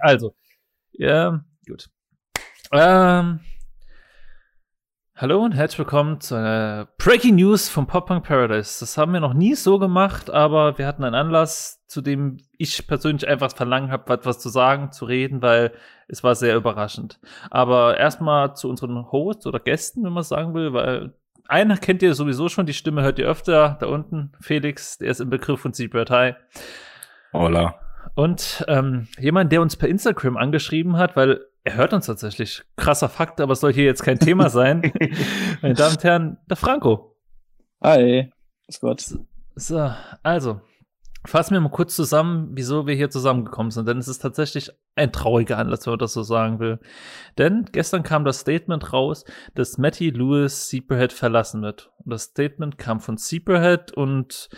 Also, ja, gut. Ähm, hallo und herzlich willkommen zu einer Breaking News vom Pop Punk Paradise. Das haben wir noch nie so gemacht, aber wir hatten einen Anlass, zu dem ich persönlich einfach verlangen habe, etwas zu sagen, zu reden, weil es war sehr überraschend. Aber erstmal zu unseren Hosts oder Gästen, wenn man sagen will, weil einer kennt ihr sowieso schon, die Stimme hört ihr öfter, da unten, Felix, der ist im Begriff von Seabird High. Hola. Und ähm, jemand, der uns per Instagram angeschrieben hat, weil er hört uns tatsächlich. Krasser Fakt, aber es soll hier jetzt kein Thema sein. Meine Damen und Herren, der Franco. Hi. Ist Gott. So, also, fassen wir mal kurz zusammen, wieso wir hier zusammengekommen sind. Denn es ist tatsächlich ein trauriger Anlass, wenn man das so sagen will. Denn gestern kam das Statement raus, dass Matty Lewis Zebrahead verlassen wird. Und das Statement kam von Zebrahead und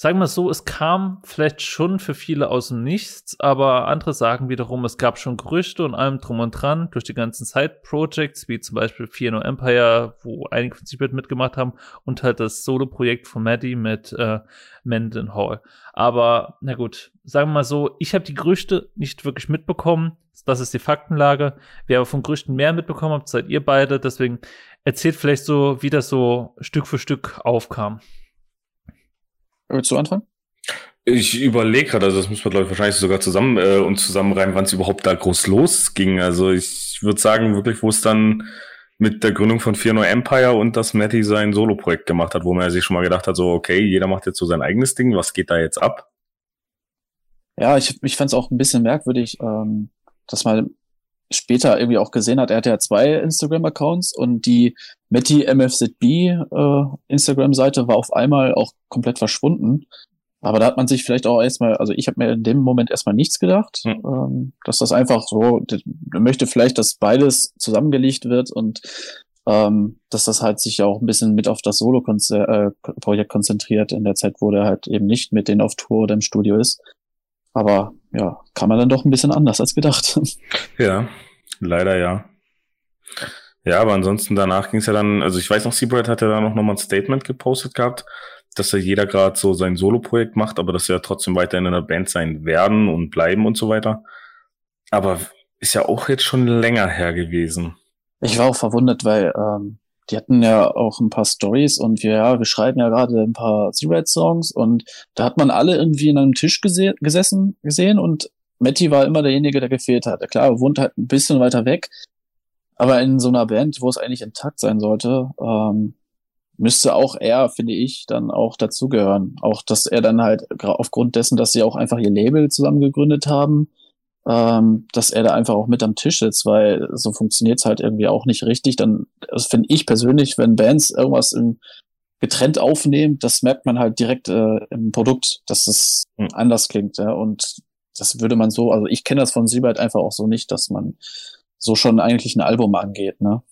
sagen wir so, es kam vielleicht schon für viele aus dem Nichts, aber andere sagen wiederum, es gab schon Gerüchte und allem drum und dran durch die ganzen Side-Projects, wie zum Beispiel Fear No Empire, wo einige von Secret mitgemacht haben und halt das Solo-Projekt von Maddie mit äh, Menden Hall. Aber na gut, sagen wir mal so, ich habe die Gerüchte nicht wirklich mitbekommen. Das ist die Faktenlage. Wer aber von Gerüchten mehr mitbekommen habt, seid ihr beide. Deswegen erzählt vielleicht so, wie das so Stück für Stück aufkam. Willst du anfangen? Ich überlege gerade, also das müssen wir, glaube ich, wahrscheinlich sogar zusammen äh, und zusammenreimen, wann es überhaupt da groß losging. Also ich würde sagen, wirklich, wo es dann mit der Gründung von Fear No Empire und dass Matty sein Solo-Projekt gemacht hat, wo man sich schon mal gedacht hat, so, okay, jeder macht jetzt so sein eigenes Ding, was geht da jetzt ab? Ja, ich, ich fand es auch ein bisschen merkwürdig, ähm, dass man später irgendwie auch gesehen hat, er hatte ja zwei Instagram-Accounts und die Matty MFZB äh, Instagram-Seite war auf einmal auch komplett verschwunden. Aber da hat man sich vielleicht auch erstmal, also ich habe mir in dem Moment erstmal nichts gedacht, mhm. ähm, dass das einfach so, möchte vielleicht, dass beides zusammengelegt wird und ähm, dass das halt sich auch ein bisschen mit auf das Solo-Projekt äh, konzentriert in der Zeit, wo der halt eben nicht mit denen auf Tour oder im Studio ist. Aber ja, kann man dann doch ein bisschen anders als gedacht. Ja, leider ja. Ja, aber ansonsten danach ging es ja dann, also ich weiß noch, Seabright hat ja dann noch mal ein Statement gepostet gehabt, dass ja jeder gerade so sein Solo-Projekt macht, aber dass sie ja trotzdem weiterhin in einer Band sein werden und bleiben und so weiter. Aber ist ja auch jetzt schon länger her gewesen. Ich war auch verwundert, weil ähm, die hatten ja auch ein paar Stories und wir, ja, wir schreiben ja gerade ein paar Z-Red-Songs und da hat man alle irgendwie in einem Tisch gese gesessen gesehen und Matty war immer derjenige, der gefehlt hat. Klar, er wohnt halt ein bisschen weiter weg, aber in so einer Band, wo es eigentlich intakt sein sollte, ähm, müsste auch er, finde ich, dann auch dazugehören. Auch, dass er dann halt aufgrund dessen, dass sie auch einfach ihr Label zusammen gegründet haben, ähm, dass er da einfach auch mit am Tisch sitzt, weil so funktioniert's halt irgendwie auch nicht richtig. Dann, das finde ich persönlich, wenn Bands irgendwas im getrennt aufnehmen, das merkt man halt direkt äh, im Produkt, dass es mhm. anders klingt. Ja? Und das würde man so, also ich kenne das von Siebert einfach auch so nicht, dass man so schon eigentlich ein Album angeht. Ne?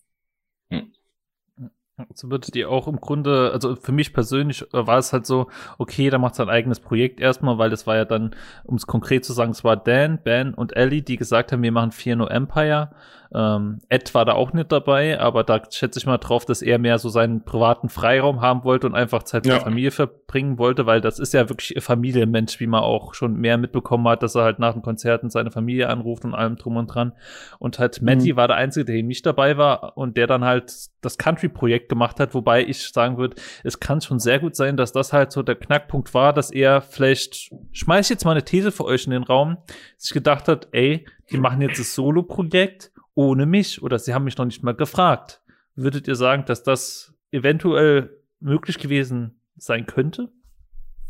So wird die auch im Grunde, also für mich persönlich äh, war es halt so, okay, da macht sein eigenes Projekt erstmal, weil das war ja dann, um es konkret zu sagen, es war Dan, Ben und Ellie, die gesagt haben, wir machen Fear No Empire ähm, Ed war da auch nicht dabei, aber da schätze ich mal drauf, dass er mehr so seinen privaten Freiraum haben wollte und einfach Zeit mit ja. der Familie verbringen wollte, weil das ist ja wirklich ihr Familienmensch, wie man auch schon mehr mitbekommen hat, dass er halt nach den Konzerten seine Familie anruft und allem drum und dran. Und halt Matty mhm. war der Einzige, der eben nicht dabei war und der dann halt das Country-Projekt gemacht hat, wobei ich sagen würde, es kann schon sehr gut sein, dass das halt so der Knackpunkt war, dass er vielleicht, schmeiß jetzt mal eine These für euch in den Raum, sich gedacht hat, ey, die machen jetzt das Solo-Projekt ohne mich oder sie haben mich noch nicht mal gefragt. Würdet ihr sagen, dass das eventuell möglich gewesen sein könnte?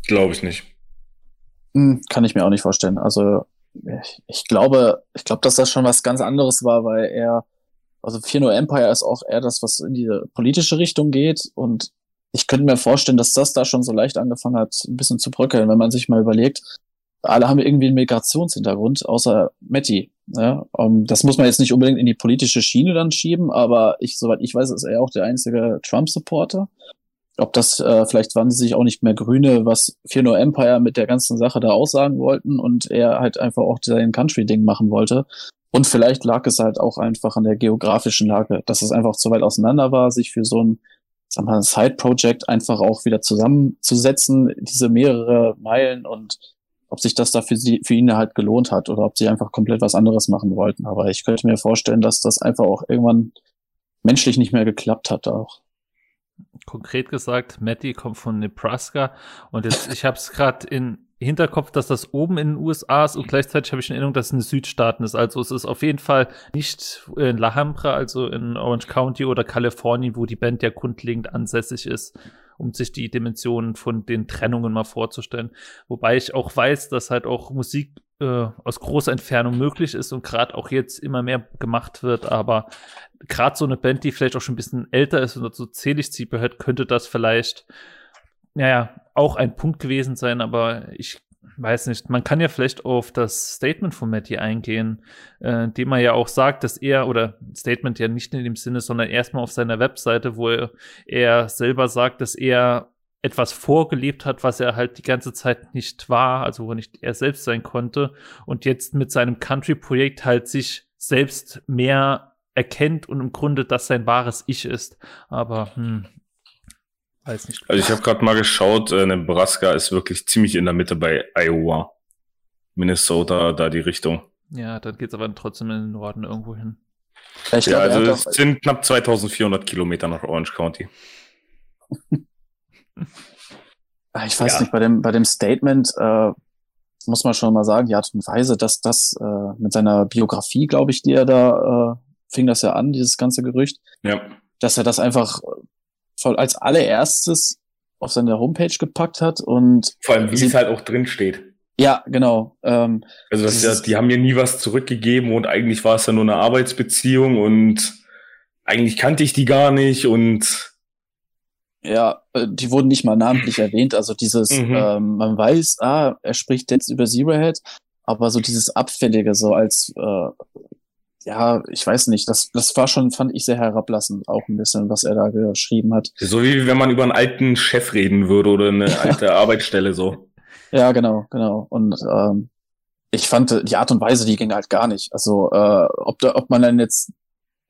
Glaube ich nicht. Hm, kann ich mir auch nicht vorstellen. Also ich, ich glaube, ich glaube, dass das schon was ganz anderes war, weil er, also Fear No Empire ist auch eher das, was in die politische Richtung geht und ich könnte mir vorstellen, dass das da schon so leicht angefangen hat, ein bisschen zu bröckeln, wenn man sich mal überlegt, alle haben irgendwie einen Migrationshintergrund, außer Matty. Ja, um, das muss man jetzt nicht unbedingt in die politische Schiene dann schieben, aber ich, soweit ich weiß, ist er auch der einzige Trump-Supporter. Ob das, äh, vielleicht waren sie sich auch nicht mehr Grüne, was Fear No Empire mit der ganzen Sache da aussagen wollten und er halt einfach auch sein Country-Ding machen wollte. Und vielleicht lag es halt auch einfach an der geografischen Lage, dass es einfach zu weit auseinander war, sich für so ein, sag mal, Side-Project einfach auch wieder zusammenzusetzen, diese mehrere Meilen und ob sich das da für, sie, für ihn halt gelohnt hat oder ob sie einfach komplett was anderes machen wollten. Aber ich könnte mir vorstellen, dass das einfach auch irgendwann menschlich nicht mehr geklappt hat auch. Konkret gesagt, Matty kommt von Nebraska und jetzt, ich habe es gerade in Hinterkopf, dass das oben in den USA ist und gleichzeitig habe ich in Erinnerung, dass es in den Südstaaten ist. Also es ist auf jeden Fall nicht in La Habra, also in Orange County oder Kalifornien, wo die Band ja grundlegend ansässig ist, um sich die Dimensionen von den Trennungen mal vorzustellen. Wobei ich auch weiß, dass halt auch Musik äh, aus großer Entfernung möglich ist und gerade auch jetzt immer mehr gemacht wird, aber gerade so eine Band, die vielleicht auch schon ein bisschen älter ist und so zählig Zeeperhead, könnte das vielleicht naja, auch ein Punkt gewesen sein, aber ich weiß nicht, man kann ja vielleicht auf das Statement von Matty eingehen, äh, dem er ja auch sagt, dass er, oder Statement ja nicht in dem Sinne, sondern erstmal auf seiner Webseite, wo er, er selber sagt, dass er etwas vorgelebt hat, was er halt die ganze Zeit nicht war, also wo nicht er selbst sein konnte und jetzt mit seinem Country-Projekt halt sich selbst mehr erkennt und im Grunde das sein wahres Ich ist. Aber hm, Weiß nicht. Also ich habe gerade mal geschaut, äh, Nebraska ist wirklich ziemlich in der Mitte bei Iowa. Minnesota, da die Richtung. Ja, dann geht's aber trotzdem in den Norden irgendwo hin. Ich ja, glaub, also es sind knapp 2400 Kilometer nach Orange County. Ah, ich weiß ja. nicht, bei dem, bei dem Statement äh, muss man schon mal sagen, die Art und Weise, dass das äh, mit seiner Biografie, glaube ich, die er da äh, fing das ja an, dieses ganze Gerücht, ja. dass er das einfach voll als allererstes auf seine Homepage gepackt hat und vor allem wie es halt auch drin steht. Ja, genau. Ähm, also das ja, die haben mir nie was zurückgegeben und eigentlich war es ja nur eine Arbeitsbeziehung und eigentlich kannte ich die gar nicht und ja, äh, die wurden nicht mal namentlich erwähnt. Also dieses, mhm. ähm, man weiß, ah, er spricht jetzt über Zero Head, aber so dieses Abfällige, so als äh, ja, ich weiß nicht, das, das war schon, fand ich sehr herablassend, auch ein bisschen, was er da geschrieben hat. So wie wenn man über einen alten Chef reden würde oder eine alte Arbeitsstelle so. Ja, genau, genau. Und ähm, ich fand die Art und Weise, die ging halt gar nicht. Also äh, ob da, ob man dann jetzt,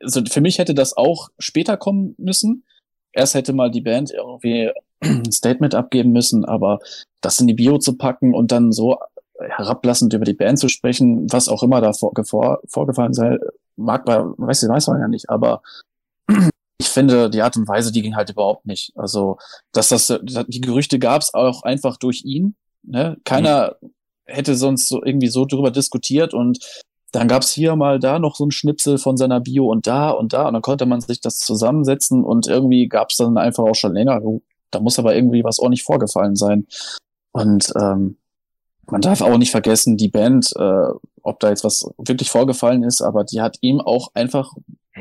also für mich hätte das auch später kommen müssen. Erst hätte mal die Band irgendwie ein Statement abgeben müssen, aber das in die Bio zu packen und dann so herablassend über die Band zu sprechen, was auch immer da vor, vor, vorgefallen sei, mag man, weiß, weiß man ja nicht, aber ich finde, die Art und Weise, die ging halt überhaupt nicht. Also, dass das, die Gerüchte gab es auch einfach durch ihn. Ne? Keiner mhm. hätte sonst so irgendwie so drüber diskutiert und dann gab es hier mal da noch so ein Schnipsel von seiner Bio und da und da und dann konnte man sich das zusammensetzen und irgendwie gab es dann einfach auch schon länger. Da muss aber irgendwie was auch nicht vorgefallen sein. Und ähm, man darf auch nicht vergessen, die Band, äh, ob da jetzt was wirklich vorgefallen ist, aber die hat ihm auch einfach,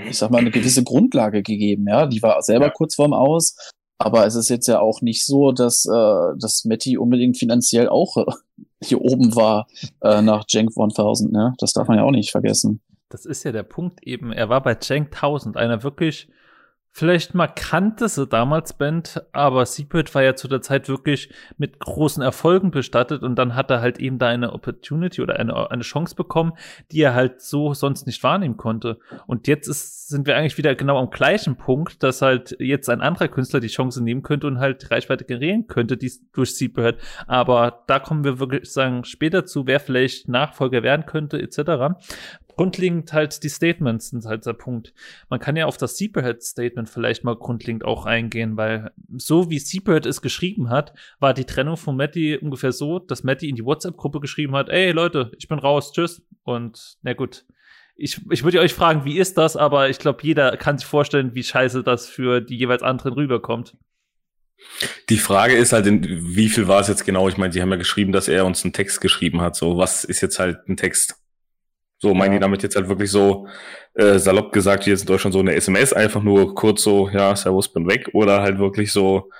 ich sag mal, eine gewisse Grundlage gegeben. Ja, die war selber ja. kurz vorm Aus, aber es ist jetzt ja auch nicht so, dass äh, dass Matty unbedingt finanziell auch äh, hier oben war äh, nach Jank 1000. Ne? Das darf man ja auch nicht vergessen. Das ist ja der Punkt eben. Er war bei Jank 1000, einer wirklich vielleicht markanteste damals Band, aber Secret war ja zu der Zeit wirklich mit großen Erfolgen bestattet und dann hat er halt eben da eine Opportunity oder eine, eine Chance bekommen, die er halt so sonst nicht wahrnehmen konnte. Und jetzt ist, sind wir eigentlich wieder genau am gleichen Punkt, dass halt jetzt ein anderer Künstler die Chance nehmen könnte und halt Reichweite generieren könnte, die durch Secret. Aber da kommen wir wirklich sagen später zu, wer vielleicht Nachfolger werden könnte, etc grundlegend halt die Statements sind halt der Punkt. Man kann ja auf das Seeperhead-Statement vielleicht mal grundlegend auch eingehen, weil so wie Seeperhead es geschrieben hat, war die Trennung von Matty ungefähr so, dass Matty in die WhatsApp-Gruppe geschrieben hat, ey Leute, ich bin raus, tschüss. Und na gut, ich, ich würde euch fragen, wie ist das, aber ich glaube, jeder kann sich vorstellen, wie scheiße das für die jeweils anderen rüberkommt. Die Frage ist halt, in, wie viel war es jetzt genau? Ich meine, sie haben ja geschrieben, dass er uns einen Text geschrieben hat. So, was ist jetzt halt ein Text? So meine ich damit jetzt halt wirklich so äh, salopp gesagt, hier ist in Deutschland so eine SMS, einfach nur kurz so, ja, Servus, bin weg, oder halt wirklich so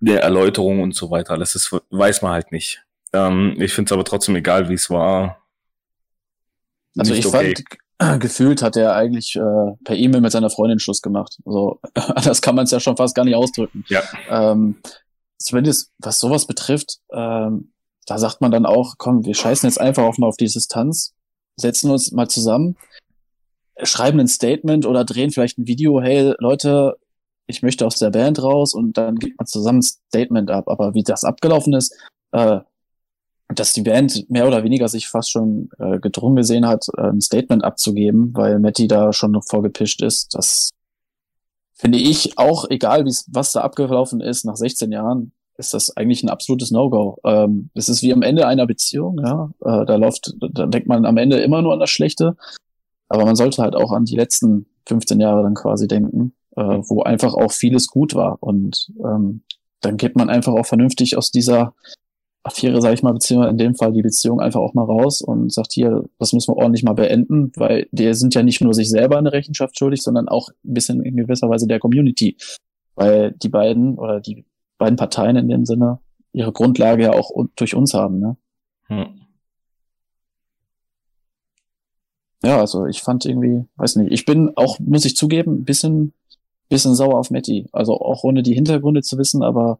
der Erläuterung und so weiter. Das ist, weiß man halt nicht. Ähm, ich finde es aber trotzdem egal, wie es war. Also ich okay. fand, gefühlt hat er eigentlich äh, per E-Mail mit seiner Freundin Schluss gemacht. Also das kann man es ja schon fast gar nicht ausdrücken. Ja. Ähm, zumindest was sowas betrifft, ähm, da sagt man dann auch, komm, wir scheißen jetzt einfach auch mal auf die Distanz setzen uns mal zusammen, schreiben ein Statement oder drehen vielleicht ein Video, hey Leute, ich möchte aus der Band raus und dann gibt man zusammen ein Statement ab. Aber wie das abgelaufen ist, äh, dass die Band mehr oder weniger sich fast schon äh, gedrungen gesehen hat, äh, ein Statement abzugeben, weil Matty da schon noch vorgepischt ist. Das finde ich auch, egal wie was da abgelaufen ist, nach 16 Jahren, ist das eigentlich ein absolutes No-Go. Ähm, es ist wie am Ende einer Beziehung, ja. Äh, da läuft, da denkt man am Ende immer nur an das Schlechte. Aber man sollte halt auch an die letzten 15 Jahre dann quasi denken, äh, wo einfach auch vieles gut war. Und ähm, dann geht man einfach auch vernünftig aus dieser Affäre, sage ich mal, beziehungsweise in dem Fall die Beziehung einfach auch mal raus und sagt hier, das müssen wir ordentlich mal beenden, weil die sind ja nicht nur sich selber eine Rechenschaft schuldig, sondern auch ein bisschen in gewisser Weise der Community. Weil die beiden oder die beiden Parteien in dem Sinne ihre Grundlage ja auch durch uns haben, ne? Hm. Ja, also ich fand irgendwie, weiß nicht, ich bin auch, muss ich zugeben, ein bisschen, bisschen sauer auf Matty. Also auch ohne die Hintergründe zu wissen, aber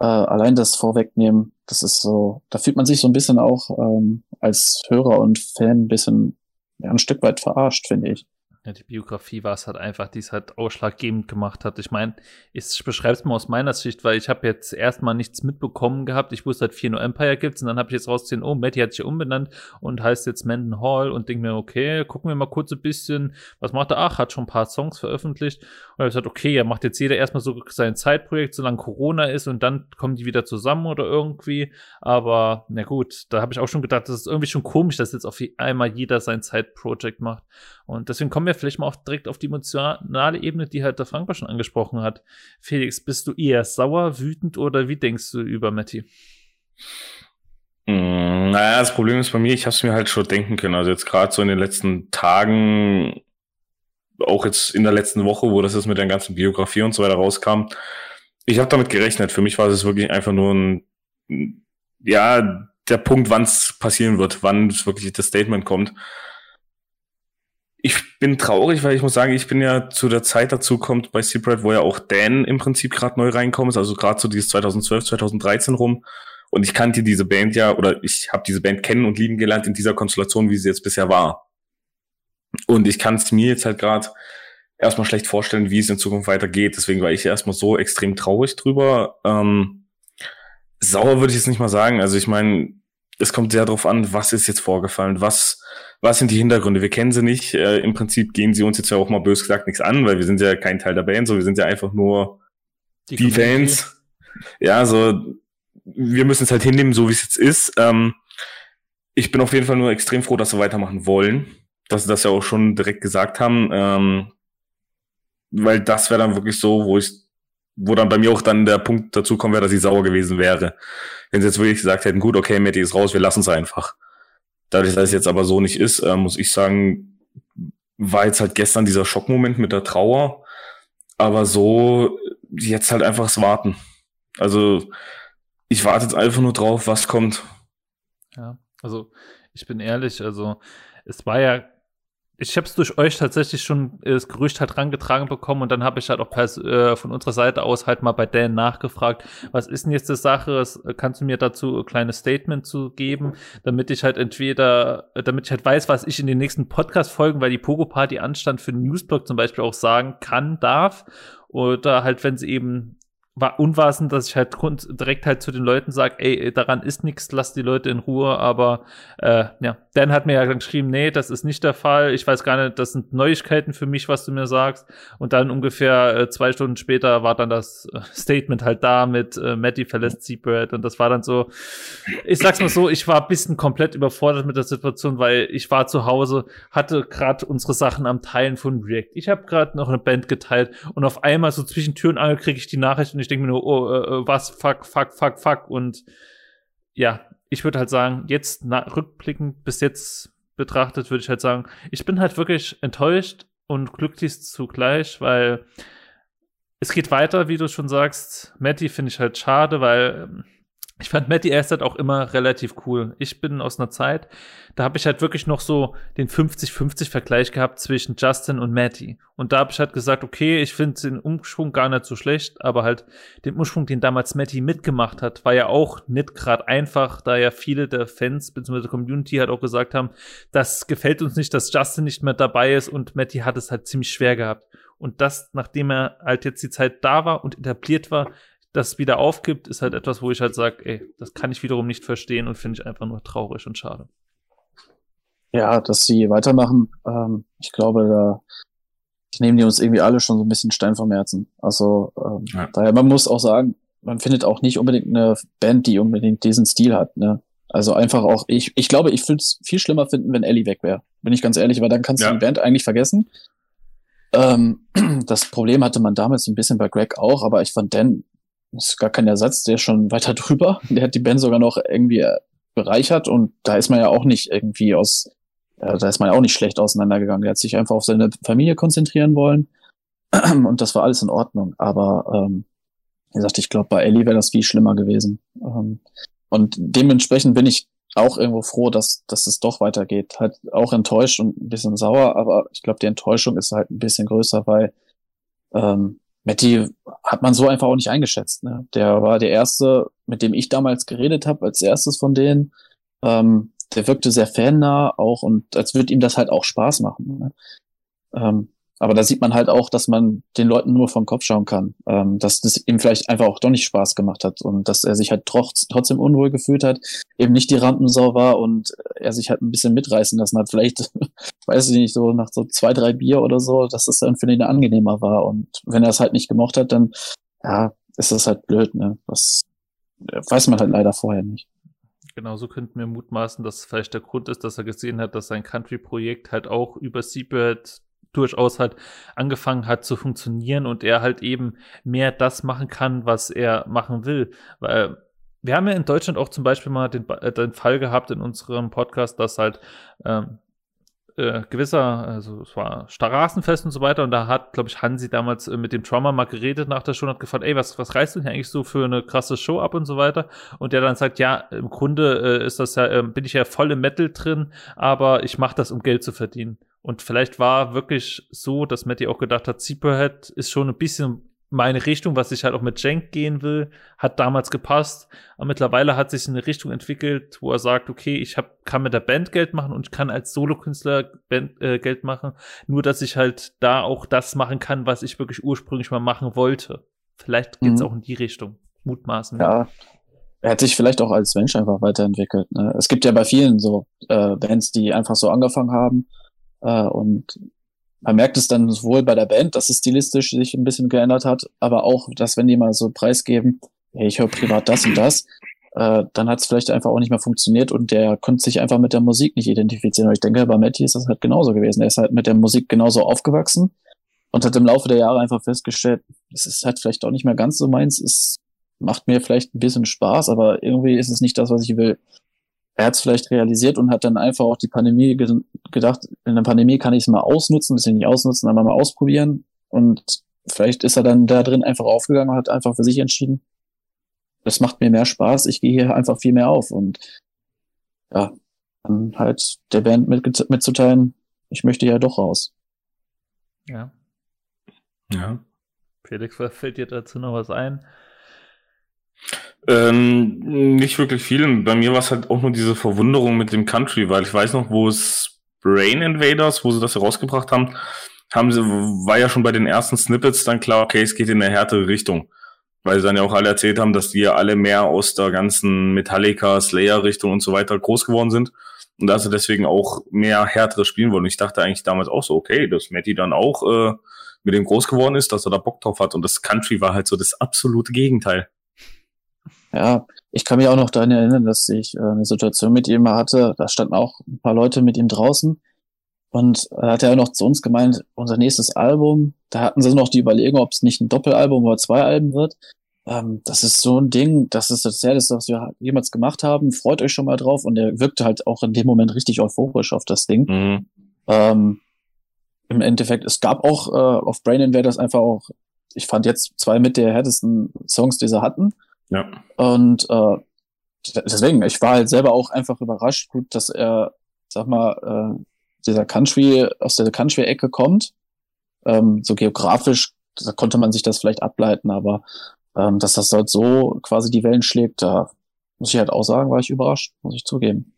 äh, allein das Vorwegnehmen, das ist so, da fühlt man sich so ein bisschen auch ähm, als Hörer und Fan ein bisschen ja, ein Stück weit verarscht, finde ich. Ja, die Biografie war es halt einfach, die es halt ausschlaggebend gemacht hat. Ich meine, ich beschreibe es mal aus meiner Sicht, weil ich habe jetzt erstmal nichts mitbekommen gehabt. Ich wusste halt 4 No Empire gibt's und dann habe ich jetzt rausgesehen, oh, Matty hat sich umbenannt und heißt jetzt Menden Hall und denke mir, okay, gucken wir mal kurz ein bisschen, was macht er? Ach, hat schon ein paar Songs veröffentlicht. Und ich gesagt, okay, er macht jetzt jeder erstmal so sein Zeitprojekt, solange Corona ist und dann kommen die wieder zusammen oder irgendwie. Aber na gut, da habe ich auch schon gedacht, das ist irgendwie schon komisch, dass jetzt auf einmal jeder sein Zeitprojekt macht. Und deswegen kommen wir vielleicht mal auch direkt auf die emotionale Ebene, die halt der Frank schon angesprochen hat. Felix, bist du eher sauer, wütend oder wie denkst du über Matti? Mm, naja, das Problem ist bei mir, ich habe es mir halt schon denken können. Also jetzt gerade so in den letzten Tagen, auch jetzt in der letzten Woche, wo das jetzt mit der ganzen Biografie und so weiter rauskam, ich habe damit gerechnet. Für mich war es wirklich einfach nur ein, ja, der Punkt, wann es passieren wird, wann wirklich das Statement kommt ich bin traurig, weil ich muss sagen, ich bin ja zu der Zeit dazu kommt bei Seabright, wo ja auch Dan im Prinzip gerade neu reinkommt, also gerade so dieses 2012, 2013 rum. Und ich kannte diese Band ja, oder ich habe diese Band kennen und lieben gelernt in dieser Konstellation, wie sie jetzt bisher war. Und ich kann es mir jetzt halt gerade erstmal schlecht vorstellen, wie es in Zukunft weitergeht. Deswegen war ich erstmal so extrem traurig drüber. Ähm, sauer würde ich jetzt nicht mal sagen. Also ich meine, es kommt sehr darauf an, was ist jetzt vorgefallen, was, was sind die Hintergründe. Wir kennen sie nicht. Äh, Im Prinzip gehen sie uns jetzt ja auch mal bös gesagt nichts an, weil wir sind ja kein Teil der Band, so wir sind ja einfach nur die, die Fans. Ja, so wir müssen es halt hinnehmen, so wie es jetzt ist. Ähm, ich bin auf jeden Fall nur extrem froh, dass wir weitermachen wollen, dass sie das ja auch schon direkt gesagt haben, ähm, weil das wäre dann wirklich so, wo ich wo dann bei mir auch dann der Punkt dazu kommen wäre, dass ich sauer gewesen wäre. Wenn sie jetzt wirklich gesagt hätten, gut, okay, Matty ist raus, wir lassen es einfach. Dadurch, dass es jetzt aber so nicht ist, äh, muss ich sagen, war jetzt halt gestern dieser Schockmoment mit der Trauer, aber so jetzt halt einfach das Warten. Also ich warte jetzt einfach nur drauf, was kommt. Ja, also ich bin ehrlich, also es war ja ich habe es durch euch tatsächlich schon äh, das Gerücht halt rangetragen bekommen und dann habe ich halt auch pers äh, von unserer Seite aus halt mal bei Dan nachgefragt, was ist denn jetzt die Sache? Was, kannst du mir dazu ein kleines Statement zu geben, damit ich halt entweder, damit ich halt weiß, was ich in den nächsten Podcast-Folgen, weil die Pogo-Party anstand, für den Newsblog zum Beispiel auch sagen kann, darf. Oder halt, wenn sie eben war unwahrend, dass ich halt direkt halt zu den Leuten sage, ey, daran ist nichts, lass die Leute in Ruhe, aber äh, ja, Dan hat mir ja dann geschrieben, nee, das ist nicht der Fall, ich weiß gar nicht, das sind Neuigkeiten für mich, was du mir sagst. Und dann ungefähr äh, zwei Stunden später war dann das äh, Statement halt da mit äh, Matty verlässt Seabird. Und das war dann so, ich sag's mal so, ich war bisschen komplett überfordert mit der Situation, weil ich war zu Hause, hatte gerade unsere Sachen am Teilen von React, ich habe gerade noch eine Band geteilt und auf einmal so zwischen Tür und Angel kriege ich die Nachricht und ich denke mir nur, oh, äh, äh, was, fuck, fuck, fuck, fuck. Und ja, ich würde halt sagen, jetzt rückblickend bis jetzt betrachtet, würde ich halt sagen, ich bin halt wirklich enttäuscht und glücklich zugleich, weil es geht weiter, wie du schon sagst. Matty finde ich halt schade, weil ähm, ich fand Matty Erstad auch immer relativ cool. Ich bin aus einer Zeit, da habe ich halt wirklich noch so den 50-50-Vergleich gehabt zwischen Justin und Matty. Und da habe ich halt gesagt, okay, ich finde den Umschwung gar nicht so schlecht, aber halt den Umschwung, den damals Matty mitgemacht hat, war ja auch nicht gerade einfach, da ja viele der Fans bzw. der Community halt auch gesagt haben, das gefällt uns nicht, dass Justin nicht mehr dabei ist und Matty hat es halt ziemlich schwer gehabt. Und das, nachdem er halt jetzt die Zeit da war und etabliert war, das wieder aufgibt, ist halt etwas, wo ich halt sage, ey, das kann ich wiederum nicht verstehen und finde ich einfach nur traurig und schade. Ja, dass sie weitermachen, ähm, ich glaube, da nehmen die uns irgendwie alle schon so ein bisschen Stein vom Herzen. Also ähm, ja. daher, man muss auch sagen, man findet auch nicht unbedingt eine Band, die unbedingt diesen Stil hat. Ne? Also einfach auch, ich, ich glaube, ich würde es viel schlimmer finden, wenn Ellie weg wäre. Bin ich ganz ehrlich, weil dann kannst ja. du die Band eigentlich vergessen. Ähm, das Problem hatte man damals ein bisschen bei Greg auch, aber ich fand Dan ist gar kein Ersatz, der ist schon weiter drüber. Der hat die Band sogar noch irgendwie äh, bereichert und da ist man ja auch nicht irgendwie aus, äh, da ist man ja auch nicht schlecht auseinandergegangen. Der hat sich einfach auf seine Familie konzentrieren wollen und das war alles in Ordnung. Aber ähm, wie gesagt, ich glaube, bei Ellie wäre das viel schlimmer gewesen. Ähm, und dementsprechend bin ich auch irgendwo froh, dass, dass es doch weitergeht. Halt auch enttäuscht und ein bisschen sauer, aber ich glaube, die Enttäuschung ist halt ein bisschen größer, weil ähm, Matty hat man so einfach auch nicht eingeschätzt. Ne? Der war der erste, mit dem ich damals geredet habe, als erstes von denen. Ähm, der wirkte sehr fannah auch und als würde ihm das halt auch Spaß machen. Ne? Ähm, aber da sieht man halt auch, dass man den Leuten nur vom Kopf schauen kann, ähm, dass das ihm vielleicht einfach auch doch nicht Spaß gemacht hat und dass er sich halt trotz, trotzdem unwohl gefühlt hat, eben nicht die Rampensau war und er sich halt ein bisschen mitreißen lassen hat. Vielleicht, weiß ich nicht, so nach so zwei, drei Bier oder so, dass das dann für ihn angenehmer war. Und wenn er es halt nicht gemocht hat, dann, ja, ist das halt blöd, ne? Das weiß man halt leider vorher nicht. Genau, so könnten wir mutmaßen, dass vielleicht der Grund ist, dass er gesehen hat, dass sein Country-Projekt halt auch über Seabird durchaus halt angefangen hat zu funktionieren und er halt eben mehr das machen kann, was er machen will. Weil wir haben ja in Deutschland auch zum Beispiel mal den, äh, den Fall gehabt in unserem Podcast, dass halt ähm, äh, gewisser, also es war Straßenfest und so weiter und da hat, glaube ich, Hansi damals äh, mit dem Trauma mal geredet nach der Show und hat gefragt, ey, was, was reißt du denn eigentlich so für eine krasse Show ab und so weiter und der dann sagt, ja, im Grunde äh, ist das ja, äh, bin ich ja voll im Metal drin, aber ich mache das, um Geld zu verdienen. Und vielleicht war wirklich so, dass Matty auch gedacht hat, Zeeperhead ist schon ein bisschen meine Richtung, was ich halt auch mit Jenk gehen will, hat damals gepasst. Aber mittlerweile hat sich eine Richtung entwickelt, wo er sagt, okay, ich hab, kann mit der Band Geld machen und ich kann als Solokünstler Band, äh, Geld machen. Nur, dass ich halt da auch das machen kann, was ich wirklich ursprünglich mal machen wollte. Vielleicht geht's mhm. auch in die Richtung. Mutmaßen. Ja. Er hat sich vielleicht auch als Mensch einfach weiterentwickelt. Ne? Es gibt ja bei vielen so äh, Bands, die einfach so angefangen haben äh, und man merkt es dann sowohl bei der Band, dass es stilistisch sich ein bisschen geändert hat, aber auch, dass wenn die mal so preisgeben, hey, ich höre privat das und das, äh, dann hat es vielleicht einfach auch nicht mehr funktioniert und der konnte sich einfach mit der Musik nicht identifizieren. Und ich denke, bei Matty ist das halt genauso gewesen. Er ist halt mit der Musik genauso aufgewachsen und hat im Laufe der Jahre einfach festgestellt, es ist halt vielleicht auch nicht mehr ganz so meins, es macht mir vielleicht ein bisschen Spaß, aber irgendwie ist es nicht das, was ich will er hat es vielleicht realisiert und hat dann einfach auch die Pandemie ge gedacht, in der Pandemie kann ich es mal ausnutzen, ein bisschen nicht ausnutzen, aber mal ausprobieren. Und vielleicht ist er dann da drin einfach aufgegangen und hat einfach für sich entschieden, das macht mir mehr Spaß, ich gehe hier einfach viel mehr auf. Und ja, dann halt der Band mit, mitzuteilen, ich möchte ja doch raus. Ja. Ja. Felix, fällt dir dazu noch was ein? Ähm, nicht wirklich viel. Bei mir war es halt auch nur diese Verwunderung mit dem Country, weil ich weiß noch, wo es Brain Invaders, wo sie das herausgebracht haben, haben sie, war ja schon bei den ersten Snippets dann klar, okay, es geht in eine härtere Richtung. Weil sie dann ja auch alle erzählt haben, dass die ja alle mehr aus der ganzen Metallica, Slayer-Richtung und so weiter groß geworden sind. Und dass sie deswegen auch mehr härtere spielen wollen. Ich dachte eigentlich damals auch so, okay, dass Matty dann auch äh, mit dem groß geworden ist, dass er da Bock drauf hat. Und das Country war halt so das absolute Gegenteil. Ja, ich kann mich auch noch daran erinnern, dass ich äh, eine Situation mit ihm hatte. Da standen auch ein paar Leute mit ihm draußen. Und da hat er noch zu uns gemeint, unser nächstes Album, da hatten sie noch die Überlegung, ob es nicht ein Doppelalbum oder zwei Alben wird. Ähm, das ist so ein Ding, das ist das Härteste, was wir jemals gemacht haben. Freut euch schon mal drauf. Und er wirkte halt auch in dem Moment richtig euphorisch auf das Ding. Mhm. Ähm, Im Endeffekt, es gab auch äh, auf Brain Invaders einfach auch, ich fand jetzt zwei mit der härtesten Songs, die sie hatten. Ja. Und äh, deswegen, ich war halt selber auch einfach überrascht, gut, dass er, sag mal, äh, dieser Country, aus der Country-Ecke kommt. Ähm, so geografisch, da konnte man sich das vielleicht ableiten, aber ähm, dass das dort so quasi die Wellen schlägt, da muss ich halt auch sagen, war ich überrascht, muss ich zugeben.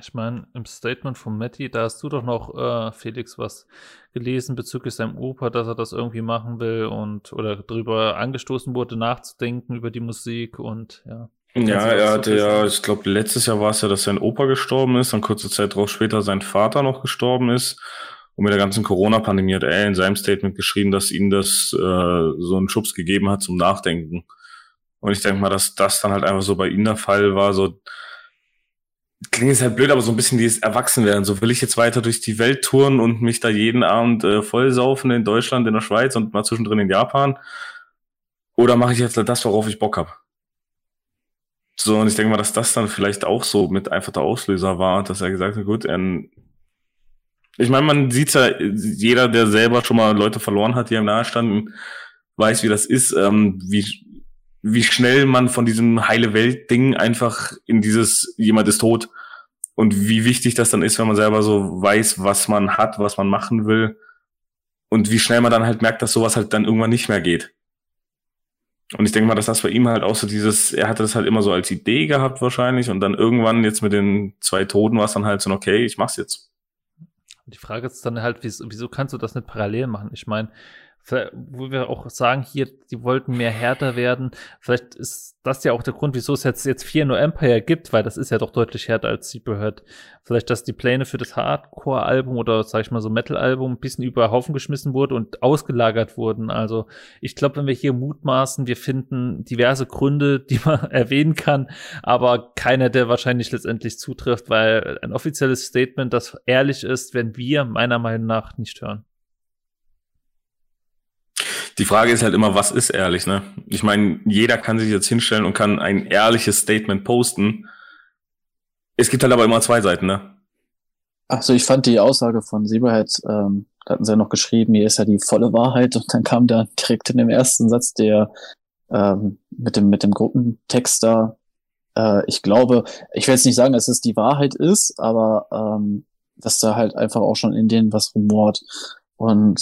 Ich meine, im Statement von Matty, da hast du doch noch, äh, Felix, was gelesen bezüglich seinem Opa, dass er das irgendwie machen will und oder darüber angestoßen wurde, nachzudenken über die Musik und ja. Ja, er hatte ja, ich glaube, letztes Jahr war es ja, dass sein Opa gestorben ist, dann kurze Zeit drauf später sein Vater noch gestorben ist. Und mit der ganzen Corona-Pandemie hat er in seinem Statement geschrieben, dass ihm das äh, so einen Schubs gegeben hat zum Nachdenken. Und ich denke mal, dass das dann halt einfach so bei ihm der Fall war, so klingt jetzt halt blöd, aber so ein bisschen dieses Erwachsenwerden. So will ich jetzt weiter durch die Welt touren und mich da jeden Abend äh, vollsaufen in Deutschland, in der Schweiz und mal zwischendrin in Japan. Oder mache ich jetzt das, worauf ich Bock habe? So, und ich denke mal, dass das dann vielleicht auch so mit einfach der Auslöser war, dass er gesagt hat, gut, ähm, ich meine, man sieht ja, jeder, der selber schon mal Leute verloren hat, die ihm nahestanden, weiß, wie das ist, ähm, wie, wie schnell man von diesem heile Welt-Ding einfach in dieses jemand ist tot und wie wichtig das dann ist, wenn man selber so weiß, was man hat, was man machen will und wie schnell man dann halt merkt, dass sowas halt dann irgendwann nicht mehr geht. Und ich denke mal, dass das bei ihm halt auch so dieses, er hatte das halt immer so als Idee gehabt wahrscheinlich und dann irgendwann jetzt mit den zwei Toten war es dann halt so, okay, ich mach's jetzt. Die Frage ist dann halt, wieso, kannst du das nicht parallel machen? Ich meine, wo wir auch sagen, hier, die wollten mehr härter werden. Vielleicht ist das ja auch der Grund, wieso es jetzt, jetzt vier No Empire gibt, weil das ist ja doch deutlich härter als sie gehört. Vielleicht, dass die Pläne für das Hardcore-Album oder, sag ich mal, so Metal-Album ein bisschen über Haufen geschmissen wurde und ausgelagert wurden. Also, ich glaube, wenn wir hier mutmaßen, wir finden diverse Gründe, die man erwähnen kann, aber keiner, der wahrscheinlich letztendlich zutrifft, weil ein offizielles Statement, das ehrlich ist, werden wir meiner Meinung nach nicht hören. Die Frage ist halt immer, was ist ehrlich, ne? Ich meine, jeder kann sich jetzt hinstellen und kann ein ehrliches Statement posten. Es gibt halt aber immer zwei Seiten, ne? Also ich fand die Aussage von Sieberhead, ähm, da hatten sie ja noch geschrieben, hier ist ja die volle Wahrheit und dann kam da direkt in dem ersten Satz der ähm, mit dem mit dem Gruppentext da. Äh, ich glaube, ich will jetzt nicht sagen, dass es die Wahrheit ist, aber ähm, dass da halt einfach auch schon in denen was rumort. Und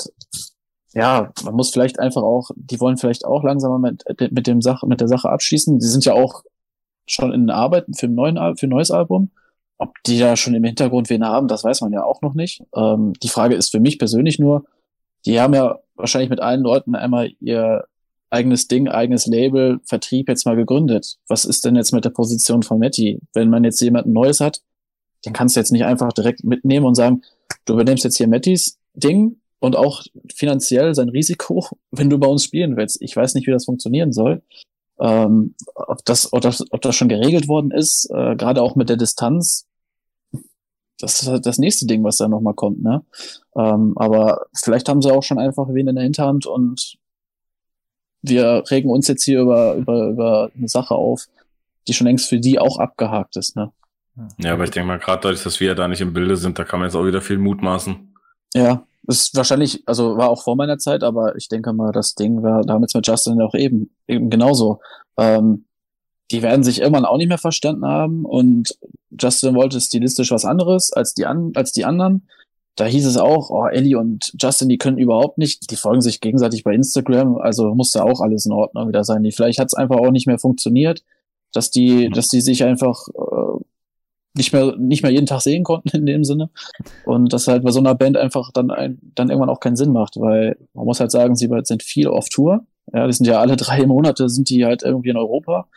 ja, man muss vielleicht einfach auch, die wollen vielleicht auch langsam mit, mit dem Sache, mit der Sache abschließen. Die sind ja auch schon in Arbeiten für ein, neuen, für ein neues Album. Ob die da schon im Hintergrund wen haben, das weiß man ja auch noch nicht. Ähm, die Frage ist für mich persönlich nur, die haben ja wahrscheinlich mit allen Leuten einmal ihr eigenes Ding, eigenes Label, Vertrieb jetzt mal gegründet. Was ist denn jetzt mit der Position von Matty? Wenn man jetzt jemanden Neues hat, den kannst du jetzt nicht einfach direkt mitnehmen und sagen, du übernimmst jetzt hier Mattys Ding und auch finanziell sein Risiko, wenn du bei uns spielen willst. Ich weiß nicht, wie das funktionieren soll. Ähm, ob, das, ob, das, ob das schon geregelt worden ist, äh, gerade auch mit der Distanz. Das ist halt das nächste Ding, was da nochmal kommt. Ne? Ähm, aber vielleicht haben sie auch schon einfach wen in der Hinterhand und wir regen uns jetzt hier über, über, über eine Sache auf, die schon längst für die auch abgehakt ist. Ne? Ja, aber ich denke mal, gerade dadurch, dass wir da nicht im Bilde sind, da kann man jetzt auch wieder viel mutmaßen. Ja, ist wahrscheinlich, also war auch vor meiner Zeit, aber ich denke mal, das Ding war damals mit Justin auch eben, eben genauso. Ähm, die werden sich irgendwann auch nicht mehr verstanden haben und Justin wollte stilistisch was anderes als die, an, als die anderen. Da hieß es auch, oh, Ellie und Justin, die können überhaupt nicht, die folgen sich gegenseitig bei Instagram, also musste auch alles in Ordnung wieder sein. Die, vielleicht hat es einfach auch nicht mehr funktioniert, dass die, dass die sich einfach äh, nicht mehr, nicht mehr jeden Tag sehen konnten in dem Sinne. Und das halt bei so einer Band einfach dann, ein, dann irgendwann auch keinen Sinn macht, weil man muss halt sagen, sie sind viel auf Tour. Ja, die sind ja alle drei Monate sind die halt irgendwie in Europa.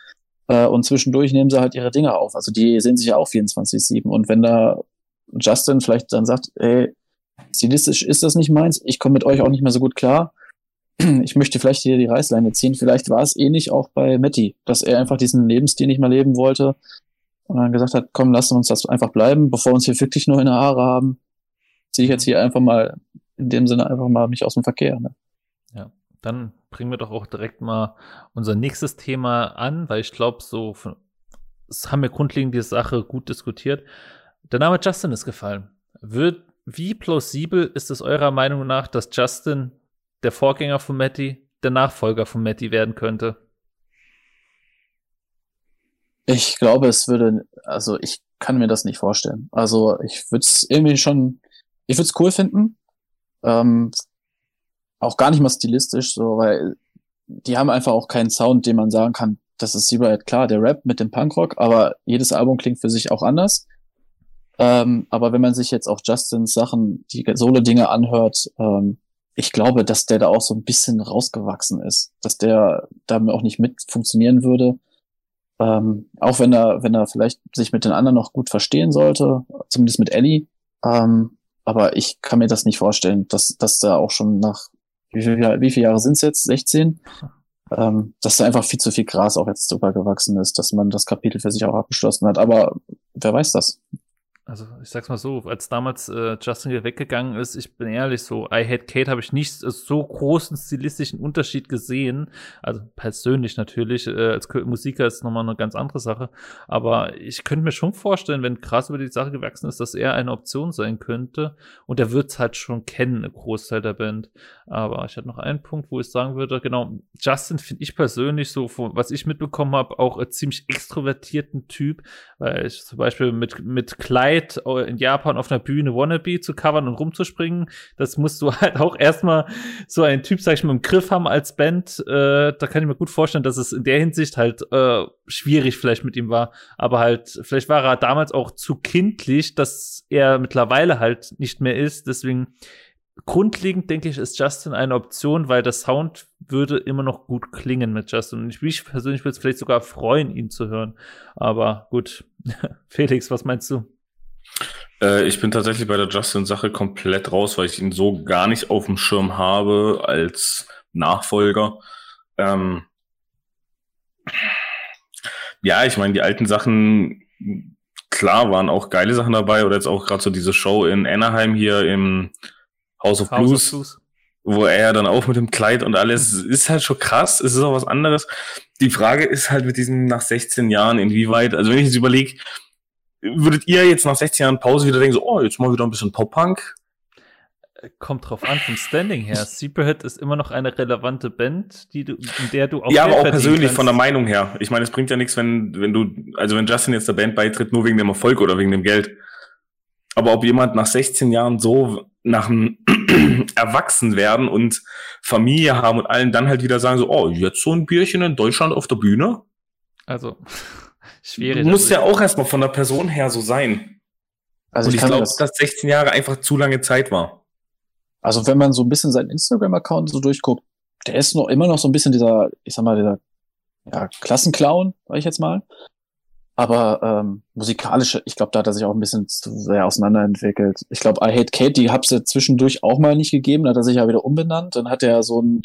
Äh, und zwischendurch nehmen sie halt ihre Dinge auf. Also die sehen sich ja auch 24-7. Und wenn da Justin vielleicht dann sagt, ey, stilistisch ist das nicht meins, ich komme mit euch auch nicht mehr so gut klar. Ich möchte vielleicht hier die Reißleine ziehen. Vielleicht war es ähnlich auch bei Matty, dass er einfach diesen Lebensstil nicht mehr leben wollte und dann gesagt hat, komm, lass uns das einfach bleiben, bevor wir uns hier wirklich nur in der Haare haben, ziehe ich jetzt hier einfach mal, in dem Sinne einfach mal mich aus dem Verkehr. Ne? Ja, dann bringen wir doch auch direkt mal unser nächstes Thema an, weil ich glaube, so es haben wir grundlegend die Sache gut diskutiert. Der Name Justin ist gefallen. Wird, wie plausibel ist es eurer Meinung nach, dass Justin der Vorgänger von Matty, der Nachfolger von Matty werden könnte? Ich glaube, es würde, also ich kann mir das nicht vorstellen. Also ich würde es irgendwie schon, ich würde es cool finden. Ähm, auch gar nicht mal stilistisch, so, weil die haben einfach auch keinen Sound, den man sagen kann, das ist Seabright, klar, der Rap mit dem Punkrock, aber jedes Album klingt für sich auch anders. Ähm, aber wenn man sich jetzt auch Justins Sachen, die Solo-Dinge anhört, ähm, ich glaube, dass der da auch so ein bisschen rausgewachsen ist, dass der damit auch nicht mit funktionieren würde. Ähm, auch wenn er, wenn er vielleicht sich mit den anderen noch gut verstehen sollte, zumindest mit Ellie. Ähm, aber ich kann mir das nicht vorstellen, dass, dass da auch schon nach, wie, viel, wie viele Jahre sind es jetzt? 16? Ähm, dass da einfach viel zu viel Gras auch jetzt drüber gewachsen ist, dass man das Kapitel für sich auch abgeschlossen hat. Aber wer weiß das? Also ich sag's mal so, als damals äh, Justin wieder weggegangen ist, ich bin ehrlich so, I Hate Kate habe ich nicht so großen stilistischen Unterschied gesehen. Also persönlich natürlich, äh, als Musiker ist nochmal eine ganz andere Sache. Aber ich könnte mir schon vorstellen, wenn krass über die Sache gewachsen ist, dass er eine Option sein könnte. Und er wird's halt schon kennen, ein Großteil der Band. Aber ich hatte noch einen Punkt, wo ich sagen würde, genau, Justin finde ich persönlich so, was ich mitbekommen habe, auch einen ziemlich extrovertierten Typ. Weil ich zum Beispiel mit, mit Clyde Zeit in Japan auf einer Bühne Wannabe zu covern und rumzuspringen. Das musst du halt auch erstmal so einen Typ, sag ich mal, im Griff haben als Band. Äh, da kann ich mir gut vorstellen, dass es in der Hinsicht halt äh, schwierig vielleicht mit ihm war. Aber halt, vielleicht war er damals auch zu kindlich, dass er mittlerweile halt nicht mehr ist. Deswegen grundlegend denke ich, ist Justin eine Option, weil der Sound würde immer noch gut klingen mit Justin. Und ich, mich persönlich würde es vielleicht sogar freuen, ihn zu hören. Aber gut, Felix, was meinst du? Äh, ich bin tatsächlich bei der Justin-Sache komplett raus, weil ich ihn so gar nicht auf dem Schirm habe als Nachfolger. Ähm ja, ich meine, die alten Sachen, klar, waren auch geile Sachen dabei. Oder jetzt auch gerade so diese Show in Anaheim hier im House of, House Blues, of Blues, wo er dann auch mit dem Kleid und alles, ist halt schon krass. Es ist auch was anderes. Die Frage ist halt mit diesen nach 16 Jahren, inwieweit, also wenn ich jetzt überlege, würdet ihr jetzt nach 16 Jahren Pause wieder denken, so, oh, jetzt mal wieder ein bisschen Pop-Punk? Kommt drauf an, vom Standing her. Superhead ist immer noch eine relevante Band, die du, in der du auch. Ja, aber auch persönlich kannst. von der Meinung her. Ich meine, es bringt ja nichts, wenn, wenn du, also wenn Justin jetzt der Band beitritt, nur wegen dem Erfolg oder wegen dem Geld. Aber ob jemand nach 16 Jahren so nach dem Erwachsen werden und Familie haben und allen dann halt wieder sagen, so, oh, jetzt so ein Bierchen in Deutschland auf der Bühne? Also, schwierig. Muss ja auch erstmal von der Person her so sein. Also Und ich, ich glaube, das dass 16 Jahre einfach zu lange Zeit war. Also wenn man so ein bisschen seinen Instagram-Account so durchguckt, der ist noch immer noch so ein bisschen dieser, ich sag mal, dieser ja, Klassenclown, sag ich jetzt mal. Aber ähm, musikalische, ich glaube, da hat er sich auch ein bisschen zu sehr auseinanderentwickelt. Ich glaube, I Hate Kate, die hab's ja zwischendurch auch mal nicht gegeben, da hat er sich ja wieder umbenannt. Dann hat er so ein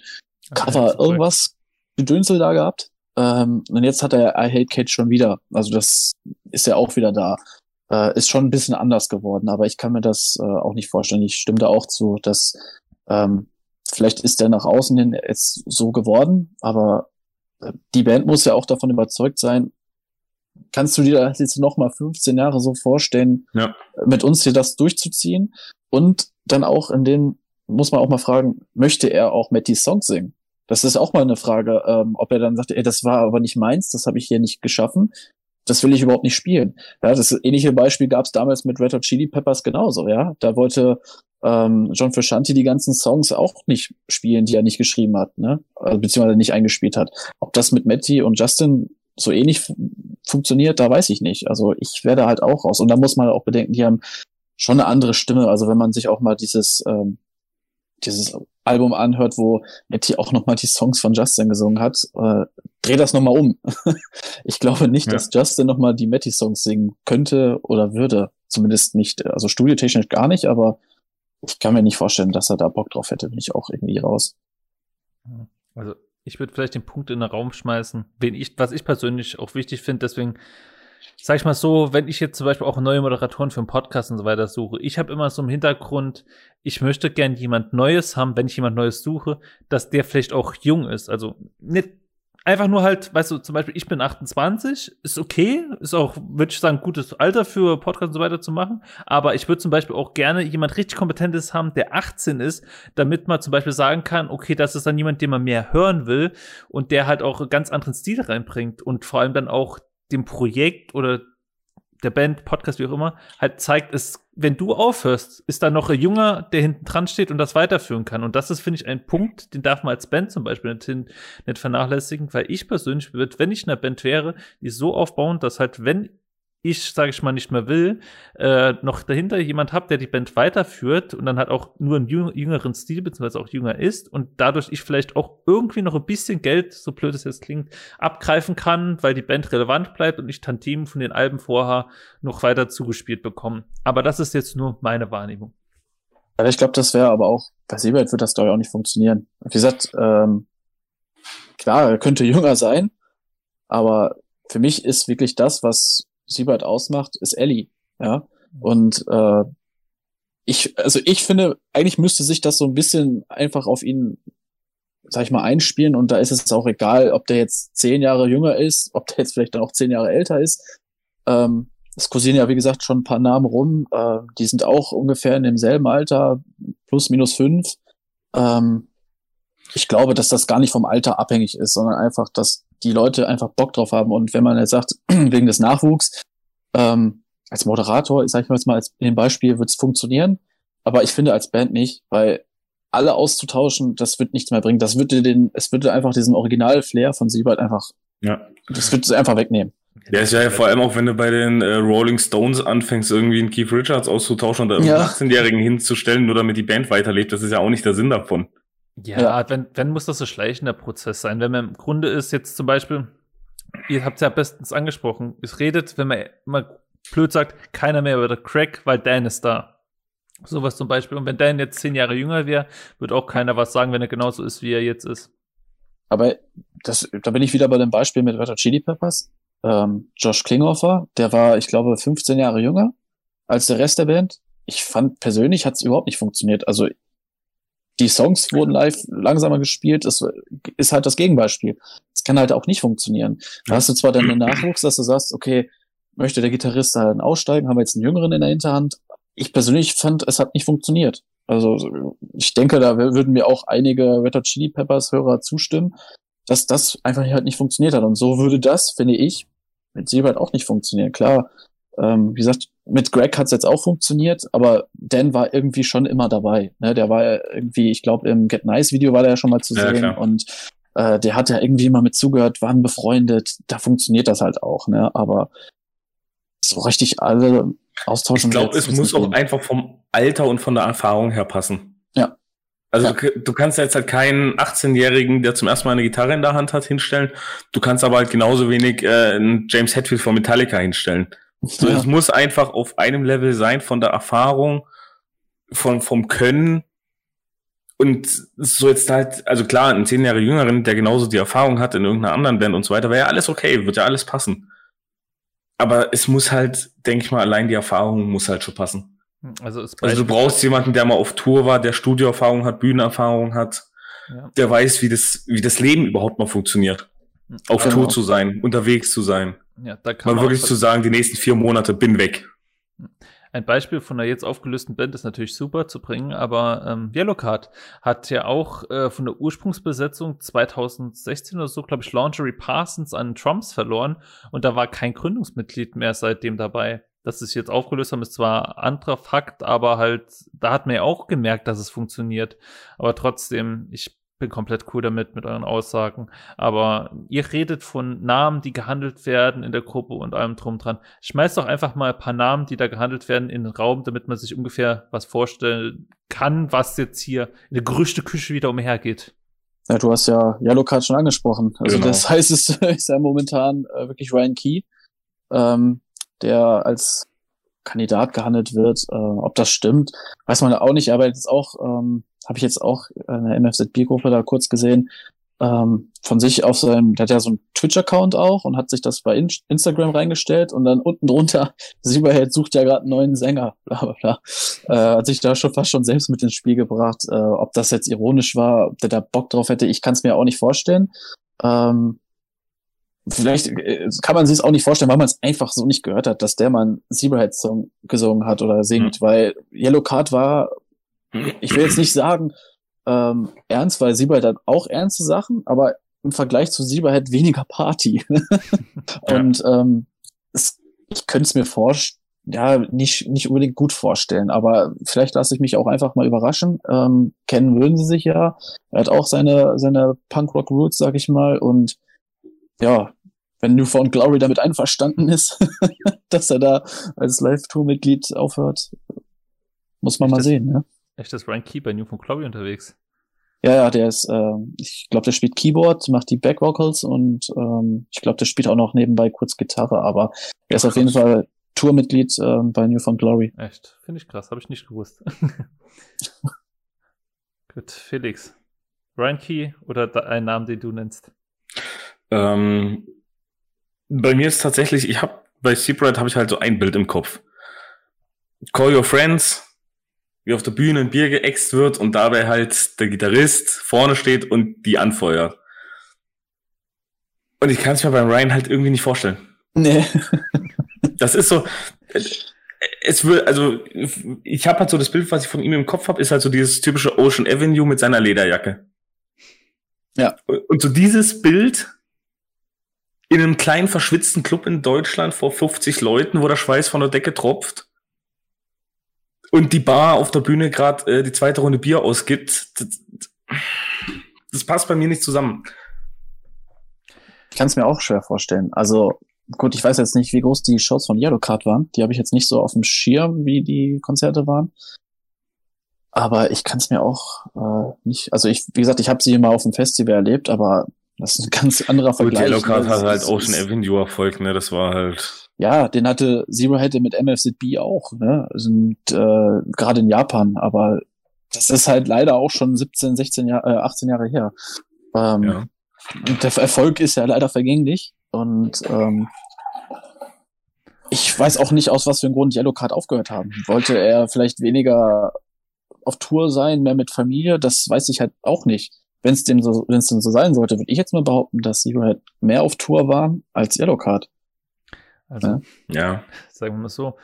Cover irgendwas Gedönsel da gehabt. Ähm, und jetzt hat er I Hate Kate schon wieder. Also das ist ja auch wieder da. Äh, ist schon ein bisschen anders geworden, aber ich kann mir das äh, auch nicht vorstellen. Ich stimme da auch zu, dass ähm, vielleicht ist der nach außen hin jetzt so geworden, aber äh, die Band muss ja auch davon überzeugt sein. Kannst du dir das jetzt noch mal 15 Jahre so vorstellen, ja. mit uns hier das durchzuziehen? Und dann auch in den, muss man auch mal fragen, möchte er auch Matty Songs singen? Das ist auch mal eine Frage, ähm, ob er dann sagt, ey, das war aber nicht meins, das habe ich hier nicht geschaffen, das will ich überhaupt nicht spielen. Ja, das ähnliche Beispiel gab es damals mit Red Hot Chili Peppers genauso, ja. Da wollte ähm, John Frusciante die ganzen Songs auch nicht spielen, die er nicht geschrieben hat, ne? Also, beziehungsweise nicht eingespielt hat. Ob das mit Matty und Justin so ähnlich funktioniert, da weiß ich nicht. Also ich werde halt auch raus. Und da muss man auch bedenken, die haben schon eine andere Stimme. Also wenn man sich auch mal dieses, ähm, dieses Album anhört, wo Nettie auch nochmal die Songs von Justin gesungen hat, äh, dreh das nochmal um. ich glaube nicht, ja. dass Justin nochmal die Matty-Songs singen könnte oder würde. Zumindest nicht, also studiotechnisch gar nicht, aber ich kann mir nicht vorstellen, dass er da Bock drauf hätte, bin ich auch irgendwie raus. Also ich würde vielleicht den Punkt in den Raum schmeißen, wen ich, was ich persönlich auch wichtig finde, deswegen sag ich mal so, wenn ich jetzt zum Beispiel auch neue Moderatoren für einen Podcast und so weiter suche, ich habe immer so im Hintergrund, ich möchte gern jemand Neues haben, wenn ich jemand Neues suche, dass der vielleicht auch jung ist. Also nicht einfach nur halt, weißt du, zum Beispiel, ich bin 28, ist okay, ist auch, würde ich sagen, gutes Alter für Podcast und so weiter zu machen. Aber ich würde zum Beispiel auch gerne jemand richtig Kompetentes haben, der 18 ist, damit man zum Beispiel sagen kann, okay, das ist dann jemand, den man mehr hören will und der halt auch einen ganz anderen Stil reinbringt und vor allem dann auch dem Projekt oder der Band, Podcast, wie auch immer, halt zeigt, es, wenn du aufhörst, ist da noch ein Junger, der hinten dran steht und das weiterführen kann. Und das ist, finde ich, ein Punkt, den darf man als Band zum Beispiel nicht, nicht vernachlässigen, weil ich persönlich würde, wenn ich in einer Band wäre, die so aufbauen, dass halt, wenn ich, sage ich mal, nicht mehr will, äh, noch dahinter jemand habe, der die Band weiterführt und dann halt auch nur einen jüngeren Stil, beziehungsweise auch jünger ist und dadurch ich vielleicht auch irgendwie noch ein bisschen Geld, so blöd es jetzt klingt, abgreifen kann, weil die Band relevant bleibt und ich Tantim von den Alben vorher noch weiter zugespielt bekomme. Aber das ist jetzt nur meine Wahrnehmung. Ich glaube, das wäre aber auch, bei Seebert wird das doch auch nicht funktionieren. Wie gesagt, ähm, klar, er könnte jünger sein, aber für mich ist wirklich das, was Siebert ausmacht, ist Ellie. Ja. Und äh, ich, also ich finde, eigentlich müsste sich das so ein bisschen einfach auf ihn, sag ich mal, einspielen. Und da ist es auch egal, ob der jetzt zehn Jahre jünger ist, ob der jetzt vielleicht dann auch zehn Jahre älter ist. Ähm, es kursieren ja, wie gesagt, schon ein paar Namen rum. Äh, die sind auch ungefähr in demselben Alter, plus minus fünf. Ähm, ich glaube, dass das gar nicht vom Alter abhängig ist, sondern einfach, dass die Leute einfach Bock drauf haben. Und wenn man jetzt sagt, wegen des Nachwuchs, ähm, als Moderator, sag ich mal jetzt mal als in dem Beispiel, wird es funktionieren. Aber ich finde als Band nicht, weil alle auszutauschen, das wird nichts mehr bringen. Das würde den, es würde einfach diesen Original-Flair von Siebert einfach, ja. das wird es einfach wegnehmen. Der ist ja vor allem auch, wenn du bei den äh, Rolling Stones anfängst, irgendwie einen Keith Richards auszutauschen und da ja. 18-Jährigen hinzustellen, nur damit die Band weiterlebt, das ist ja auch nicht der Sinn davon. Ja, ja, wenn, wenn muss das so schleichender Prozess sein. Wenn man im Grunde ist jetzt zum Beispiel, ihr habt es ja bestens angesprochen, es redet, wenn man immer blöd sagt, keiner mehr über der Crack, weil Dan ist da. Sowas zum Beispiel. Und wenn Dan jetzt zehn Jahre jünger wäre, wird auch keiner was sagen, wenn er genauso ist, wie er jetzt ist. Aber das, da bin ich wieder bei dem Beispiel mit Red Hot Chili Peppers. Ähm, Josh Klinghoffer, der war, ich glaube, 15 Jahre jünger als der Rest der Band. Ich fand persönlich hat es überhaupt nicht funktioniert. Also die Songs wurden live langsamer gespielt. Das ist halt das Gegenbeispiel. Das kann halt auch nicht funktionieren. Da hast du zwar dann den Nachwuchs, dass du sagst, okay, möchte der Gitarrist dann aussteigen, haben wir jetzt einen Jüngeren in der Hinterhand. Ich persönlich fand, es hat nicht funktioniert. Also ich denke, da würden mir auch einige Red Hot Chili Peppers Hörer zustimmen, dass das einfach halt nicht funktioniert hat. Und so würde das, finde ich, mit Siebert auch nicht funktionieren. Klar, ähm, wie gesagt, mit Greg hat es jetzt auch funktioniert, aber Dan war irgendwie schon immer dabei. Ne? Der war ja irgendwie, ich glaube, im Get Nice Video war der ja schon mal zu ja, sehen klar. und äh, der hat ja irgendwie immer mit zugehört, waren befreundet. Da funktioniert das halt auch. Ne? Aber so richtig alle austauschen. Ich glaube, es muss auch einfach vom Alter und von der Erfahrung her passen. Ja. Also ja. Du, du, kannst jetzt halt keinen 18-Jährigen, der zum ersten Mal eine Gitarre in der Hand hat, hinstellen. Du kannst aber halt genauso wenig äh, einen James Hetfield von Metallica hinstellen. So, ja. Es muss einfach auf einem Level sein von der Erfahrung, von, vom Können. Und so jetzt halt, also klar, ein zehn Jahre Jüngeren, der genauso die Erfahrung hat in irgendeiner anderen Band und so weiter, wäre ja alles okay, wird ja alles passen. Aber es muss halt, denke ich mal, allein die Erfahrung muss halt schon passen. Also, also du brauchst jemanden, der mal auf Tour war, der Studioerfahrung hat, Bühnenerfahrung hat, ja. der weiß, wie das, wie das Leben überhaupt mal funktioniert. Auf genau. Tour zu sein, unterwegs zu sein. Ja, da kann man wirklich zu sagen, die nächsten vier Monate bin weg. Ein Beispiel von einer jetzt aufgelösten Band ist natürlich super zu bringen, aber ähm, Yellowcard hat ja auch äh, von der Ursprungsbesetzung 2016 oder so, glaube ich, Laundry Parsons an Trumps verloren und da war kein Gründungsmitglied mehr seitdem dabei. Dass sie sich jetzt aufgelöst haben, ist zwar anderer Fakt, aber halt, da hat man ja auch gemerkt, dass es funktioniert. Aber trotzdem, ich bin komplett cool damit, mit euren Aussagen. Aber ihr redet von Namen, die gehandelt werden in der Gruppe und allem drum dran. Schmeißt doch einfach mal ein paar Namen, die da gehandelt werden, in den Raum, damit man sich ungefähr was vorstellen kann, was jetzt hier in der Gerüchteküche wieder umhergeht. Ja, du hast ja Yellowcard schon angesprochen. Also genau. das heißt, es ist ja momentan äh, wirklich Ryan Key, ähm, der als Kandidat gehandelt wird. Äh, ob das stimmt, weiß man auch nicht, aber jetzt auch ähm, habe ich jetzt auch in der MFZB-Gruppe da kurz gesehen, ähm, von sich auf seinem, der hat ja so einen Twitch-Account auch und hat sich das bei In Instagram reingestellt und dann unten drunter, Superhead sucht ja gerade einen neuen Sänger, bla bla bla. Äh, hat sich da schon fast schon selbst mit ins Spiel gebracht. Äh, ob das jetzt ironisch war, ob der da Bock drauf hätte, ich kann es mir auch nicht vorstellen. Ähm, vielleicht äh, kann man sich es auch nicht vorstellen, weil man es einfach so nicht gehört hat, dass der mal einen Zebrahead-Song gesungen hat oder singt, mhm. weil Yellow Card war ich will jetzt nicht sagen, ähm, ernst, weil Sieber hat auch ernste Sachen, aber im Vergleich zu Sieber hat weniger Party. und ja. ähm, es, ich könnte es mir vorstellen, ja, nicht, nicht unbedingt gut vorstellen, aber vielleicht lasse ich mich auch einfach mal überraschen. Ähm, kennen würden sie sich ja. Er hat auch seine, seine Punk-Rock-Roots, sag ich mal, und ja, wenn Newfound Glory damit einverstanden ist, dass er da als Live-Tour-Mitglied aufhört. Muss man Echt mal das- sehen, ne? Echt, das Ryan Key bei New von Chloe unterwegs. Ja, ja, der ist, ähm, ich glaube, der spielt Keyboard, macht die Back Vocals und ähm, ich glaube, der spielt auch noch nebenbei kurz Gitarre, aber er ist auf jeden Fall Tourmitglied ähm, bei New Found Glory. Echt, finde ich krass, habe ich nicht gewusst. Gut, Felix. Ryan Key oder ein Name, den du nennst? Ähm, bei mir ist tatsächlich, ich habe bei Seabright habe ich halt so ein Bild im Kopf. Call your friends, wie auf der Bühne ein Bier geäxt wird und dabei halt der Gitarrist vorne steht und die anfeuert. Und ich kann es mir beim Ryan halt irgendwie nicht vorstellen. Nee. Das ist so, es will, also ich habe halt so das Bild, was ich von ihm im Kopf habe, ist halt so dieses typische Ocean Avenue mit seiner Lederjacke. Ja. Und so dieses Bild in einem kleinen verschwitzten Club in Deutschland vor 50 Leuten, wo der Schweiß von der Decke tropft und die Bar auf der Bühne gerade äh, die zweite Runde Bier ausgibt, das, das passt bei mir nicht zusammen. Ich kann es mir auch schwer vorstellen. Also gut, ich weiß jetzt nicht, wie groß die Shows von Yellow Card waren. Die habe ich jetzt nicht so auf dem Schirm, wie die Konzerte waren. Aber ich kann es mir auch äh, nicht. Also ich, wie gesagt, ich habe sie mal auf dem Festival erlebt, aber das ist ein ganz anderer Gut, Vergleich. Yellow Card ne? hat halt Ocean ist- Avenue Erfolg, ne? Das war halt. Ja, den hatte Zero hätte mit MFZB auch, ne? Sind äh, gerade in Japan, aber das ist halt leider auch schon 17, 16 Jahre, äh, 18 Jahre her. Ähm, Ja. Und der Erfolg ist ja leider vergänglich. Und ähm, ich weiß auch nicht, aus was für einem Grund Yellow Card aufgehört haben. Wollte er vielleicht weniger auf Tour sein, mehr mit Familie? Das weiß ich halt auch nicht. Wenn es dem so, wenn es denn so sein sollte, würde ich jetzt mal behaupten, dass Zero halt mehr auf Tour waren als Yellow Card. Also, Ja. Sagen wir mal so,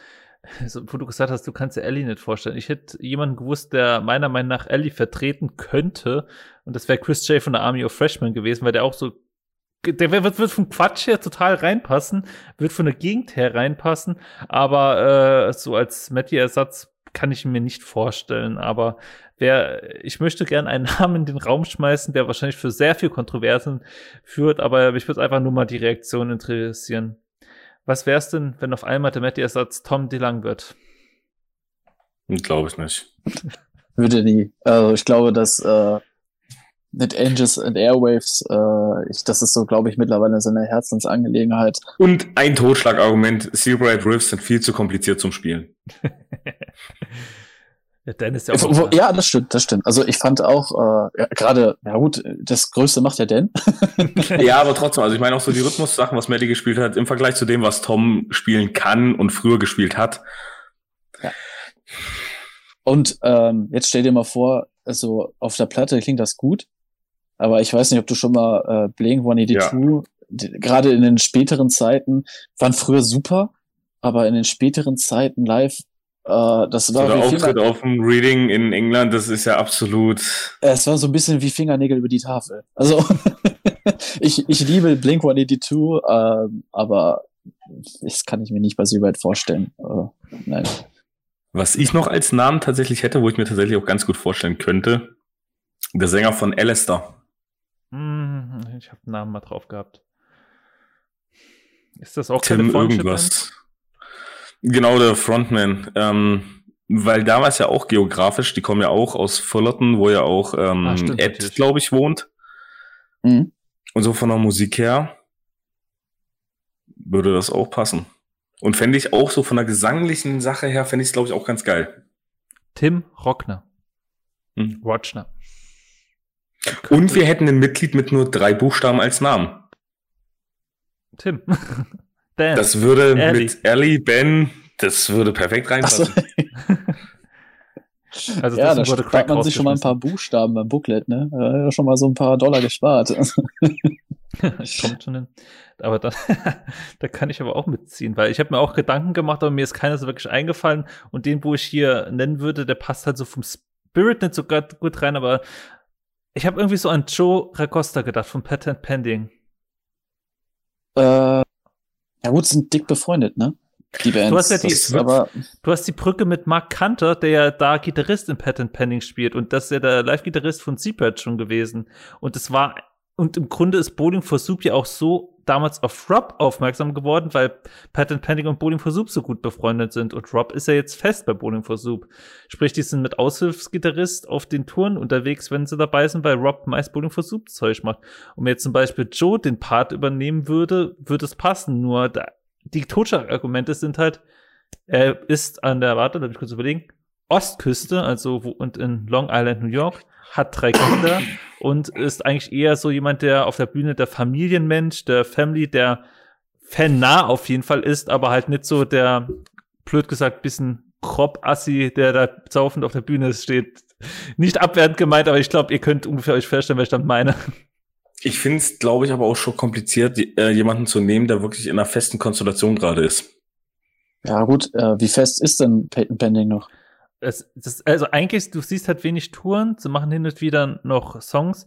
so, wo du gesagt hast, du kannst dir Ellie nicht vorstellen. Ich hätte jemanden gewusst, der meiner Meinung nach Ellie vertreten könnte. Und das wäre Chris J von der Army of Freshmen gewesen, weil der auch so, der wird, wird vom Quatsch her total reinpassen, wird von der Gegend her reinpassen. Aber äh, so als Matty-Ersatz kann ich mir nicht vorstellen. Aber wer, ich möchte gern einen Namen in den Raum schmeißen, der wahrscheinlich für sehr viel Kontroversen führt. Aber mich würde einfach nur mal die Reaktion interessieren. Was wär's denn, wenn auf einmal der Matty-Ersatz Tom DeLang wird? Glaube ich nicht. Würde nie. Also ich glaube, dass äh, mit Angels and Airwaves, äh, ich, das ist so, glaube ich, mittlerweile seine Herzensangelegenheit. Und ein Totschlagargument, Seabright Riffs sind viel zu kompliziert zum Spielen. Ja, Dan ist ja auch. Wo- Ja, das stimmt, das stimmt. Also ich fand auch, äh, ja, gerade, ja gut, das Größte macht ja Dan. ja, aber trotzdem, also ich meine auch so die Rhythmus-Sachen, was Maddie gespielt hat, im Vergleich zu dem, was Tom spielen kann und früher gespielt hat. Und ähm, jetzt stell dir mal vor, also auf der Platte klingt das gut, aber ich weiß nicht, ob du schon mal äh, Blink 182, die- gerade in den späteren Zeiten, waren früher super, aber in den späteren Zeiten live, äh, das So war der wie Auftritt Finger, auf dem Reading in England, das ist ja absolut. es war so ein bisschen wie Fingernägel über die Tafel. Also ich, ich liebe Blink 182, ähm, aber das kann ich mir nicht bei Seabird vorstellen. Äh, nein. Was ich noch als Namen tatsächlich hätte, wo ich mir tatsächlich auch ganz gut vorstellen könnte, der Sänger von Alistair. Hm, ich habe einen Namen mal drauf gehabt. Ist das auch Tim irgendwas. Genau, der Frontman. Ähm, weil damals ja auch geografisch, die kommen ja auch aus Fullerton, wo ja auch ähm, Ah, stimmt, Ed, glaube ich, wohnt. Mhm. Und so von der Musik her würde das auch passen. Und fände ich auch so von der gesanglichen Sache her, fände ich es, glaube ich, auch ganz geil. Tim Rockner. Hm. Rochner. Und wir hätten ein Mitglied mit nur drei Buchstaben als Namen. Tim. Dan. Das würde Ellie. mit Ellie, Ben, das würde perfekt Ach so. reinpassen. also ja, da spart man sich schon mal ein paar Buchstaben beim Booklet, ne? Da hat schon mal so ein paar Dollar gespart. Kommt schon hin. Aber da, da kann ich aber auch mitziehen, weil ich habe mir auch Gedanken gemacht, aber mir ist keiner so wirklich eingefallen. Und den, wo ich hier nennen würde, der passt halt so vom Spirit nicht so gut gut rein, aber ich habe irgendwie so an Joe Racosta gedacht von Patent Pending. äh, ja gut, sind dick befreundet, ne? Die Bands. Du hast ja die- das, aber Du hast die Brücke mit Mark Kanter, der ja da Gitarrist in Patent Pending spielt und das ist ja der Live-Gitarrist von Seabird schon gewesen. Und es war, und im Grunde ist Bowling for Soup ja auch so damals auf Rob aufmerksam geworden, weil Pat Pending und Bowling for Soup so gut befreundet sind. Und Rob ist ja jetzt fest bei Bowling for Soup. Sprich, die sind mit Aushilfsgitarrist auf den Touren unterwegs, wenn sie dabei sind, weil Rob meist Bowling for Soup Zeug macht. Und wenn jetzt zum Beispiel Joe den Part übernehmen würde, würde es passen. Nur da, die Totschlagargumente sind halt, er ist an der, warte, darf ich kurz überlegen, Ostküste, also wo, und in Long Island, New York hat drei Kinder und ist eigentlich eher so jemand, der auf der Bühne der Familienmensch, der Family, der Fan-nah auf jeden Fall ist, aber halt nicht so der, blöd gesagt, bisschen Krop-Assi, der da zaufend auf der Bühne steht. Nicht abwertend gemeint, aber ich glaube, ihr könnt ungefähr euch vorstellen, was ich damit meine. Ich finde es, glaube ich, aber auch schon kompliziert, die, äh, jemanden zu nehmen, der wirklich in einer festen Konstellation gerade ist. Ja, gut, äh, wie fest ist denn Peyton Pending noch? Es, das, also eigentlich, du siehst halt wenig Touren, sie machen hin und wieder noch Songs.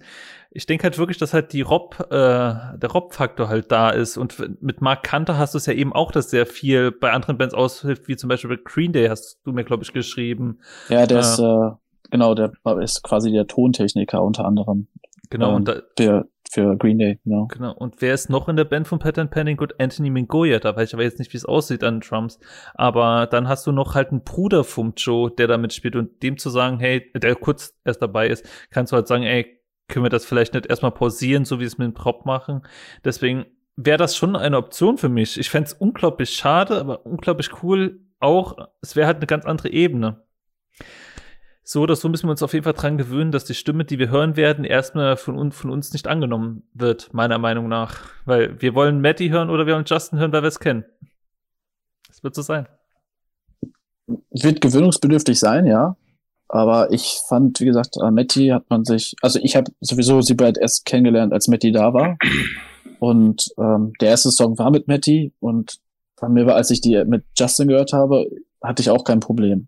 Ich denke halt wirklich, dass halt die Rob, äh, der Rob-Faktor halt da ist. Und mit Mark Kanter hast du es ja eben auch, dass sehr viel bei anderen Bands aushilft, wie zum Beispiel bei Green Day hast du mir, glaube ich, geschrieben. Ja, der äh, ist, äh, genau, der ist quasi der Tontechniker unter anderem. Genau, ähm, und da, der, für Green Day, genau. Genau. Und wer ist noch in der Band von Pattern Pending? Gut, Anthony Mingoya, da weiß ich aber jetzt nicht, wie es aussieht an Drums. Aber dann hast du noch halt einen Bruder vom Joe, der da mitspielt und dem zu sagen, hey, der kurz erst dabei ist, kannst du halt sagen, ey, können wir das vielleicht nicht erstmal pausieren, so wie es mit dem Prop machen. Deswegen wäre das schon eine Option für mich. Ich fände es unglaublich schade, aber unglaublich cool auch. Es wäre halt eine ganz andere Ebene so oder so müssen wir uns auf jeden Fall dran gewöhnen, dass die Stimme, die wir hören werden, erstmal von, von uns nicht angenommen wird, meiner Meinung nach. Weil wir wollen Matty hören oder wir wollen Justin hören, weil wir es kennen. Das wird so sein. Wird gewöhnungsbedürftig sein, ja. Aber ich fand, wie gesagt, an Matty hat man sich, also ich habe sowieso sie bald erst kennengelernt, als Matty da war. Und ähm, der erste Song war mit Matty und bei mir war, als ich die mit Justin gehört habe, hatte ich auch kein Problem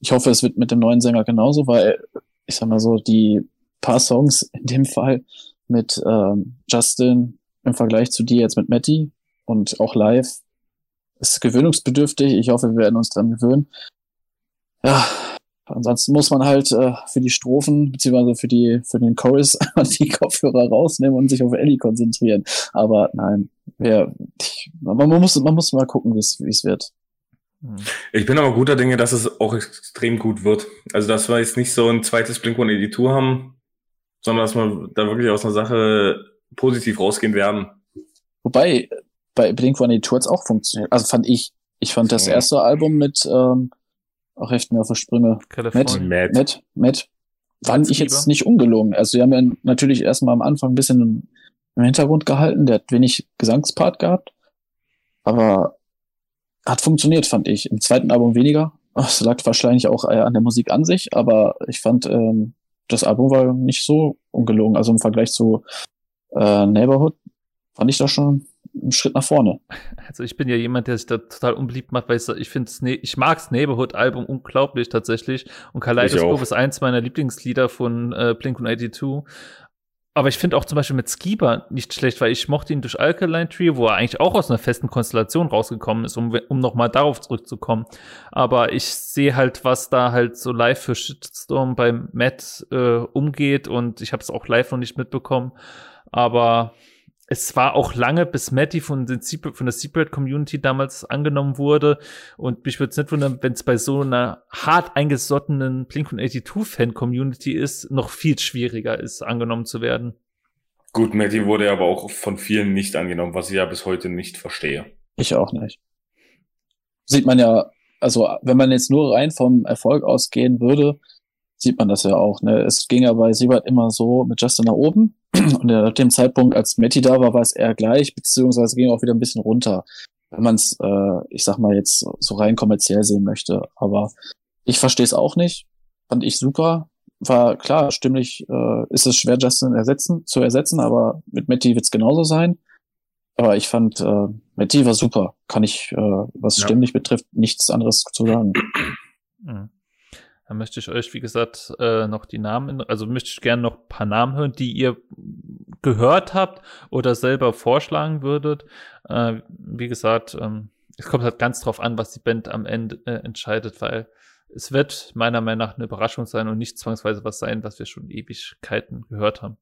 ich hoffe, es wird mit dem neuen Sänger genauso, weil ich sag mal so, die paar Songs in dem Fall mit ähm, Justin im Vergleich zu dir jetzt mit Matty und auch live ist gewöhnungsbedürftig. Ich hoffe, wir werden uns dran gewöhnen. Ja, ansonsten muss man halt äh, für die Strophen beziehungsweise für die für den Chorus die Kopfhörer rausnehmen und sich auf Ellie konzentrieren. Aber nein, wer, ich, man, muss man muss mal gucken, wie es wie es wird. Hm. Ich bin aber guter Dinge, dass es auch extrem gut wird. Also, dass wir jetzt nicht so ein zweites Blink-182 haben, sondern dass wir da wirklich aus einer Sache positiv rausgehen werden. Wobei, bei Blink-182 hat es auch funktioniert. Also fand ich. Ich fand das erste Album mit, ähm, auch echt mir auf die Sprünge. Matt, Matt, Matt, Matt, fand ich jetzt nicht ungelogen. Also, wir haben ja natürlich erstmal am Anfang ein bisschen im Hintergrund gehalten. Der hat wenig Gesangspart gehabt. Aber hat funktioniert, fand ich. Im zweiten Album weniger. Es lag wahrscheinlich auch äh, an der Musik an sich, aber ich fand, ähm, das Album war nicht so ungelogen. Also im Vergleich zu äh, Neighborhood fand ich da schon einen Schritt nach vorne. Also ich bin ja jemand, der sich da total unbeliebt macht, weil ich, ich finde ne ich mag's Neighborhood-Album unglaublich tatsächlich. Und Kaleidoskop ist eins meiner Lieblingslieder von äh, Blink-182. Aber ich finde auch zum Beispiel mit Skiba nicht schlecht, weil ich mochte ihn durch Alkaline Tree, wo er eigentlich auch aus einer festen Konstellation rausgekommen ist, um, um nochmal darauf zurückzukommen. Aber ich sehe halt, was da halt so live für Shitstorm beim Matt äh, umgeht und ich habe es auch live noch nicht mitbekommen. Aber es war auch lange, bis Matty von, den von der Secret Community damals angenommen wurde. Und mich würde es nicht wundern, wenn es bei so einer hart eingesottenen Blink-182-Fan-Community ist, noch viel schwieriger ist, angenommen zu werden. Gut, Matty wurde aber auch von vielen nicht angenommen, was ich ja bis heute nicht verstehe. Ich auch nicht. Sieht man ja, also wenn man jetzt nur rein vom Erfolg ausgehen würde, sieht man das ja auch. Ne? Es ging ja bei Siebert immer so mit Justin nach oben. Und ab dem Zeitpunkt, als Matty da war, war es eher gleich, beziehungsweise ging auch wieder ein bisschen runter, wenn man es, äh, ich sag mal, jetzt so rein kommerziell sehen möchte. Aber ich verstehe es auch nicht. Fand ich super. War klar, stimmlich äh, ist es schwer, Justin ersetzen, zu ersetzen, aber mit Matty wird es genauso sein. Aber ich fand, äh, Matty war super. Kann ich, äh, was ja. stimmlich betrifft, nichts anderes zu sagen. Mhm. Dann möchte ich euch, wie gesagt, äh, noch die Namen, also möchte ich gerne noch ein paar Namen hören, die ihr gehört habt oder selber vorschlagen würdet. Äh, wie gesagt, ähm, es kommt halt ganz drauf an, was die Band am Ende äh, entscheidet, weil es wird meiner Meinung nach eine Überraschung sein und nicht zwangsweise was sein, was wir schon Ewigkeiten gehört haben.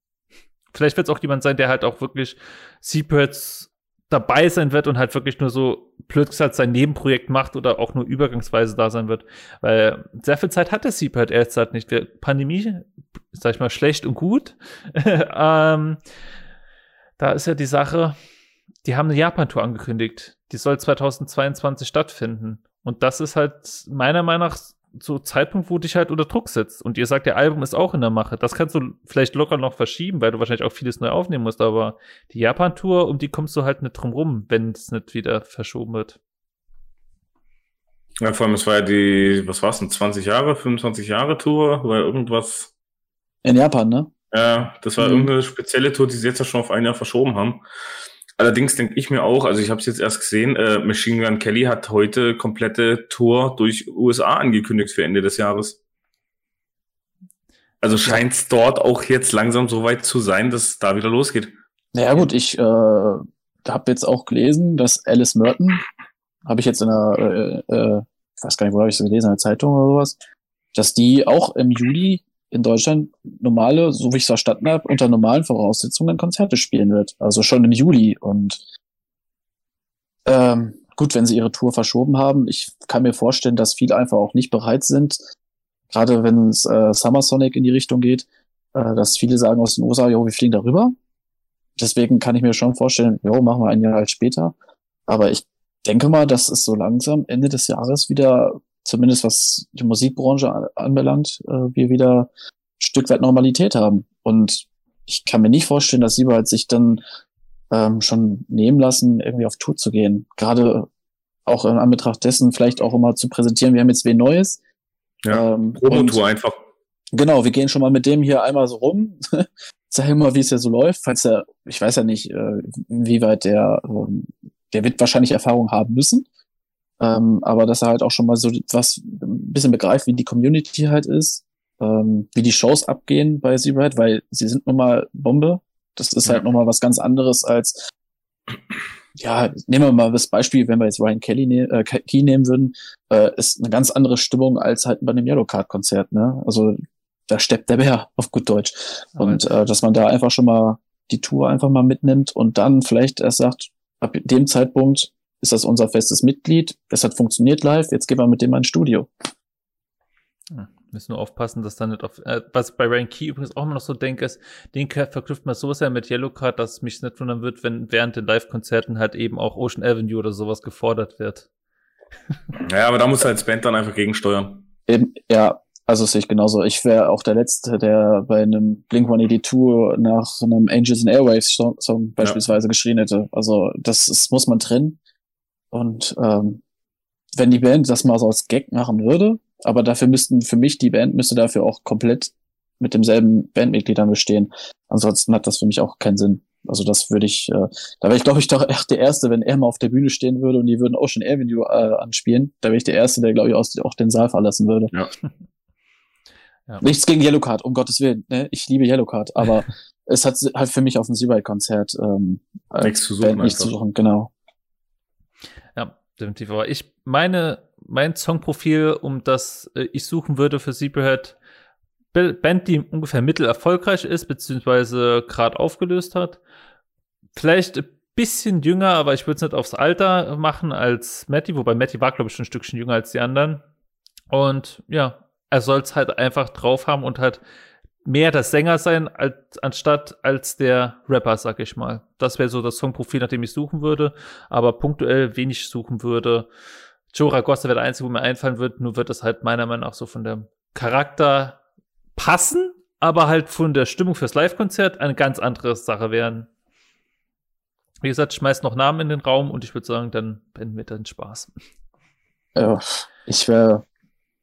vielleicht wird es auch jemand sein, der halt auch wirklich Secrets dabei sein wird und halt wirklich nur so blöd gesagt sein Nebenprojekt macht oder auch nur übergangsweise da sein wird. Weil sehr viel Zeit hatte Seapad erst halt nicht. Der Pandemie, sag ich mal, schlecht und gut. ähm, da ist ja die Sache, die haben eine Japan-Tour angekündigt. Die soll 2022 stattfinden. Und das ist halt meiner Meinung nach so Zeitpunkt, wo dich halt unter Druck setzt. Und ihr sagt, der Album ist auch in der Mache. Das kannst du vielleicht locker noch verschieben, weil du wahrscheinlich auch vieles neu aufnehmen musst. Aber die Japan-Tour, um die kommst du halt nicht drum rum, wenn es nicht wieder verschoben wird. Ja, vor allem, es war ja die, was war es, eine 20 Jahre, 25 Jahre Tour, oder irgendwas. In Japan, ne? Ja, das war mhm. irgendeine spezielle Tour, die sie jetzt ja schon auf ein Jahr verschoben haben. Allerdings denke ich mir auch, also ich habe es jetzt erst gesehen, äh, Machine Gun Kelly hat heute komplette Tour durch USA angekündigt für Ende des Jahres. Also scheint es dort auch jetzt langsam so weit zu sein, dass es da wieder losgeht. Naja gut, ich äh, habe jetzt auch gelesen, dass Alice Merton, habe ich jetzt in der, äh, äh, ich weiß gar nicht, wo habe ich so gelesen, in der Zeitung oder sowas, dass die auch im Juli in Deutschland normale, so wie ich es verstanden habe, unter normalen Voraussetzungen Konzerte spielen wird. Also schon im Juli. Und ähm, gut, wenn sie ihre Tour verschoben haben, ich kann mir vorstellen, dass viele einfach auch nicht bereit sind, gerade wenn es äh, Summer Sonic in die Richtung geht, äh, dass viele sagen aus den USA, jo, wir fliegen darüber. Deswegen kann ich mir schon vorstellen, jo, machen wir ein Jahr halt später. Aber ich denke mal, dass es so langsam Ende des Jahres wieder zumindest was die Musikbranche anbelangt, äh, wir wieder ein Stück weit Normalität haben. Und ich kann mir nicht vorstellen, dass sie halt sich dann ähm, schon nehmen lassen, irgendwie auf Tour zu gehen. Gerade auch in Anbetracht dessen vielleicht auch immer zu präsentieren, wir haben jetzt wen Neues. Ja, ähm, Promotour einfach. Genau, wir gehen schon mal mit dem hier einmal so rum, zeigen mal, wie es ja so läuft. Falls er, ich weiß ja nicht, äh, wie weit der, ähm, der wird wahrscheinlich Erfahrung haben müssen. Ähm, aber dass er halt auch schon mal so was ein bisschen begreift, wie die Community halt ist, ähm, wie die Shows abgehen bei Zebrahead, weil sie sind nun mal Bombe. Das ist halt ja. halt nochmal was ganz anderes als, ja, nehmen wir mal das Beispiel, wenn wir jetzt Ryan Kelly ne äh, Key nehmen würden, äh, ist eine ganz andere Stimmung als halt bei einem Yellow Card Konzert, ne? Also da steppt der Bär auf gut Deutsch. Und äh, dass man da einfach schon mal die Tour einfach mal mitnimmt und dann vielleicht erst sagt, ab dem Zeitpunkt ist das unser festes Mitglied. Das hat funktioniert live. Jetzt gehen wir mit dem mal ins Studio. Ja, müssen nur aufpassen, dass dann nicht auf, äh, was bei Ryan Key übrigens auch immer noch so denke, ist, den verknüpft man so sehr mit Yellowcard, dass mich nicht wundern wird, wenn während den Live-Konzerten halt eben auch Ocean Avenue oder sowas gefordert wird. Ja, aber da muss halt Band dann einfach gegensteuern. Eben, ja, also sehe ich genauso. Ich wäre auch der Letzte, der bei einem Blink-182 nach einem Angels and Airwaves Song, beispielsweise ja. geschrien hätte. Also das, das muss man trennen. Und ähm, wenn die Band das mal so als Gag machen würde, aber dafür müssten, für mich, die Band müsste dafür auch komplett mit demselben Bandmitgliedern bestehen. Ansonsten hat das für mich auch keinen Sinn. Also das würde ich, äh, da wäre ich glaube ich doch echt der Erste, wenn er mal auf der Bühne stehen würde und die würden Ocean Avenue äh, anspielen, da wäre ich der Erste, der glaube ich aus, auch den Saal verlassen würde. Ja. ja. Nichts gegen Yellowcard, um Gottes Willen. Ne? Ich liebe Yellowcard, aber es hat halt für mich auf dem Seaway-Konzert ähm, nichts zu suchen. Nichts zu suchen, genau definitiv. Aber ich meine, mein Songprofil, um das äh, ich suchen würde für Zebrahead, Band, die ungefähr mittel erfolgreich ist, beziehungsweise gerade aufgelöst hat. Vielleicht ein bisschen jünger, aber ich würde es nicht aufs Alter machen als Matty, wobei Matty war, glaube ich, schon ein Stückchen jünger als die anderen. Und ja, er soll es halt einfach drauf haben und halt mehr der Sänger sein, als, anstatt als der Rapper, sag ich mal. Das wäre so das Songprofil, nach dem ich suchen würde, aber punktuell wenig suchen würde. Joe Ragosta wäre der Einzige, wo mir einfallen wird, nur wird das halt meiner Meinung nach so von dem Charakter passen, aber halt von der Stimmung fürs Live-Konzert eine ganz andere Sache werden. Wie gesagt, schmeißt noch Namen in den Raum und ich würde sagen, dann beenden wir dann Spaß. Ja, ich wäre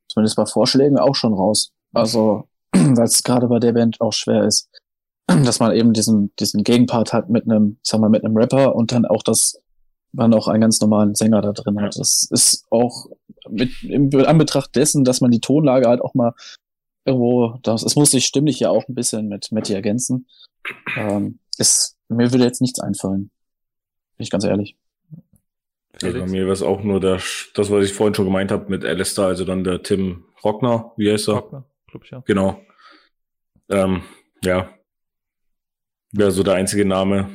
zumindest bei Vorschlägen auch schon raus. Also weil es gerade bei der Band auch schwer ist, dass man eben diesen, diesen Gegenpart hat mit einem, sagen wir, mit einem Rapper und dann auch das, man auch einen ganz normalen Sänger da drin hat. Das ist auch mit, im Anbetracht dessen, dass man die Tonlage halt auch mal irgendwo, das, es muss sich stimmlich ja auch ein bisschen mit Matty ergänzen. Ähm, ist, mir würde jetzt nichts einfallen. Bin ich ganz ehrlich. Ja, bei mir wäre es auch nur der, das, was ich vorhin schon gemeint habe mit Alistair, also dann der Tim Rockner, wie heißt er? Rockner, glaub ich, ja. Genau. Ähm, ja. wäre so der einzige Name,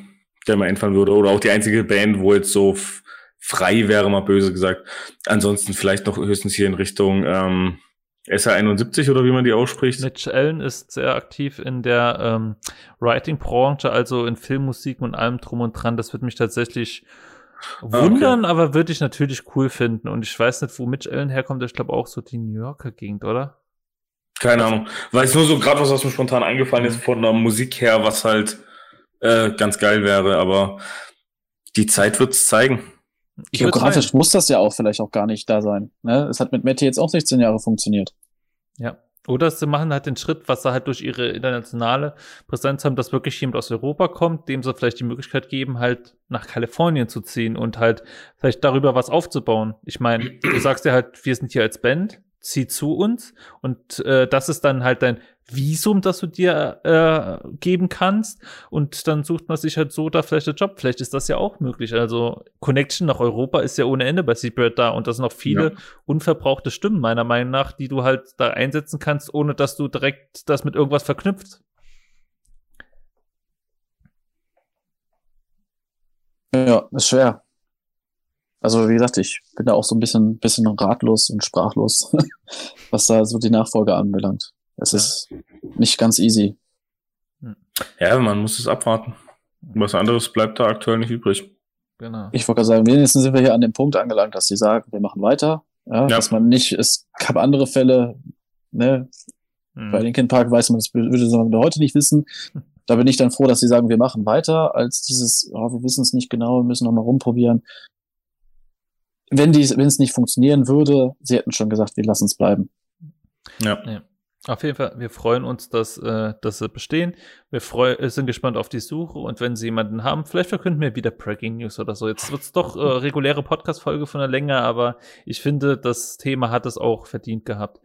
der mir einfallen würde. Oder auch die einzige Band, wo jetzt so frei wäre, mal böse gesagt. Ansonsten vielleicht noch höchstens hier in Richtung ähm, SR71 oder wie man die ausspricht. Mitch Allen ist sehr aktiv in der ähm, Writing-Branche, also in Filmmusik und allem drum und dran. Das wird mich tatsächlich wundern, okay. aber würde ich natürlich cool finden. Und ich weiß nicht, wo Mitch Allen herkommt. Ich glaube auch so die New Yorker Gegend, oder? Keine Ahnung. Weiß nur so gerade, was, was mir spontan eingefallen ist, von der Musik her, was halt äh, ganz geil wäre, aber die Zeit wird's zeigen. Geografisch muss das ja auch vielleicht auch gar nicht da sein. Ne? Es hat mit Matty jetzt auch 16 Jahre funktioniert. Ja. Oder sie machen halt den Schritt, was sie halt durch ihre internationale Präsenz haben, dass wirklich jemand aus Europa kommt, dem sie vielleicht die Möglichkeit geben, halt nach Kalifornien zu ziehen und halt vielleicht darüber was aufzubauen. Ich meine, du sagst ja halt, wir sind hier als Band, zieh zu uns und äh, das ist dann halt dein Visum, das du dir äh, geben kannst und dann sucht man sich halt so da vielleicht einen Job. Vielleicht ist das ja auch möglich. Also Connection nach Europa ist ja ohne Ende bei Seabird da und das sind noch viele ja. unverbrauchte Stimmen meiner Meinung nach, die du halt da einsetzen kannst, ohne dass du direkt das mit irgendwas verknüpft. Ja, ist schwer. Also wie gesagt, ich bin da auch so ein bisschen, bisschen ratlos und sprachlos, was da so die Nachfolge anbelangt. Es ja. ist nicht ganz easy. Ja, man muss es abwarten. Was anderes bleibt da aktuell nicht übrig. Genau. Ich wollte gerade sagen, wenigstens sind wir hier an dem Punkt angelangt, dass sie sagen, wir machen weiter. Ja, ja. Dass man nicht, es gab andere Fälle, ne? Mhm. Bei Linkin Park weiß man, das würde man heute nicht wissen. Da bin ich dann froh, dass sie sagen, wir machen weiter, als dieses, oh, wir wissen es nicht genau, wir müssen noch mal rumprobieren wenn es nicht funktionieren würde, sie hätten schon gesagt, wir lassen es bleiben. Ja. ja. Auf jeden Fall, wir freuen uns, dass, äh, dass sie bestehen. Wir freu äh, sind gespannt auf die Suche und wenn sie jemanden haben, vielleicht verkünden wir wieder Breaking News oder so. Jetzt wird's doch äh, reguläre Podcast-Folge von der Länge, aber ich finde, das Thema hat es auch verdient gehabt.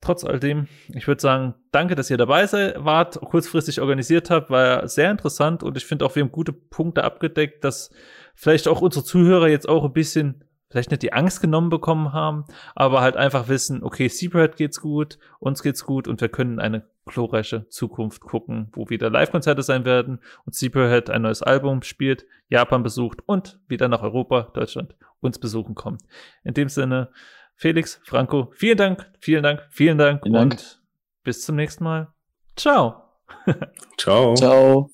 Trotz all dem, ich würde sagen, danke, dass ihr dabei seid, wart, kurzfristig organisiert habt, war sehr interessant und ich finde auch, wir haben gute Punkte abgedeckt, dass vielleicht auch unsere Zuhörer jetzt auch ein bisschen vielleicht nicht die Angst genommen bekommen haben, aber halt einfach wissen, okay, Seabird geht's gut, uns geht's gut und wir können eine glorreiche Zukunft gucken, wo wieder Live-Konzerte sein werden und Seabird ein neues Album spielt, Japan besucht und wieder nach Europa, Deutschland uns besuchen kommt. In dem Sinne, Felix, Franco, vielen Dank, vielen Dank, vielen Dank vielen und Dank. bis zum nächsten Mal. Ciao. Ciao. Ciao.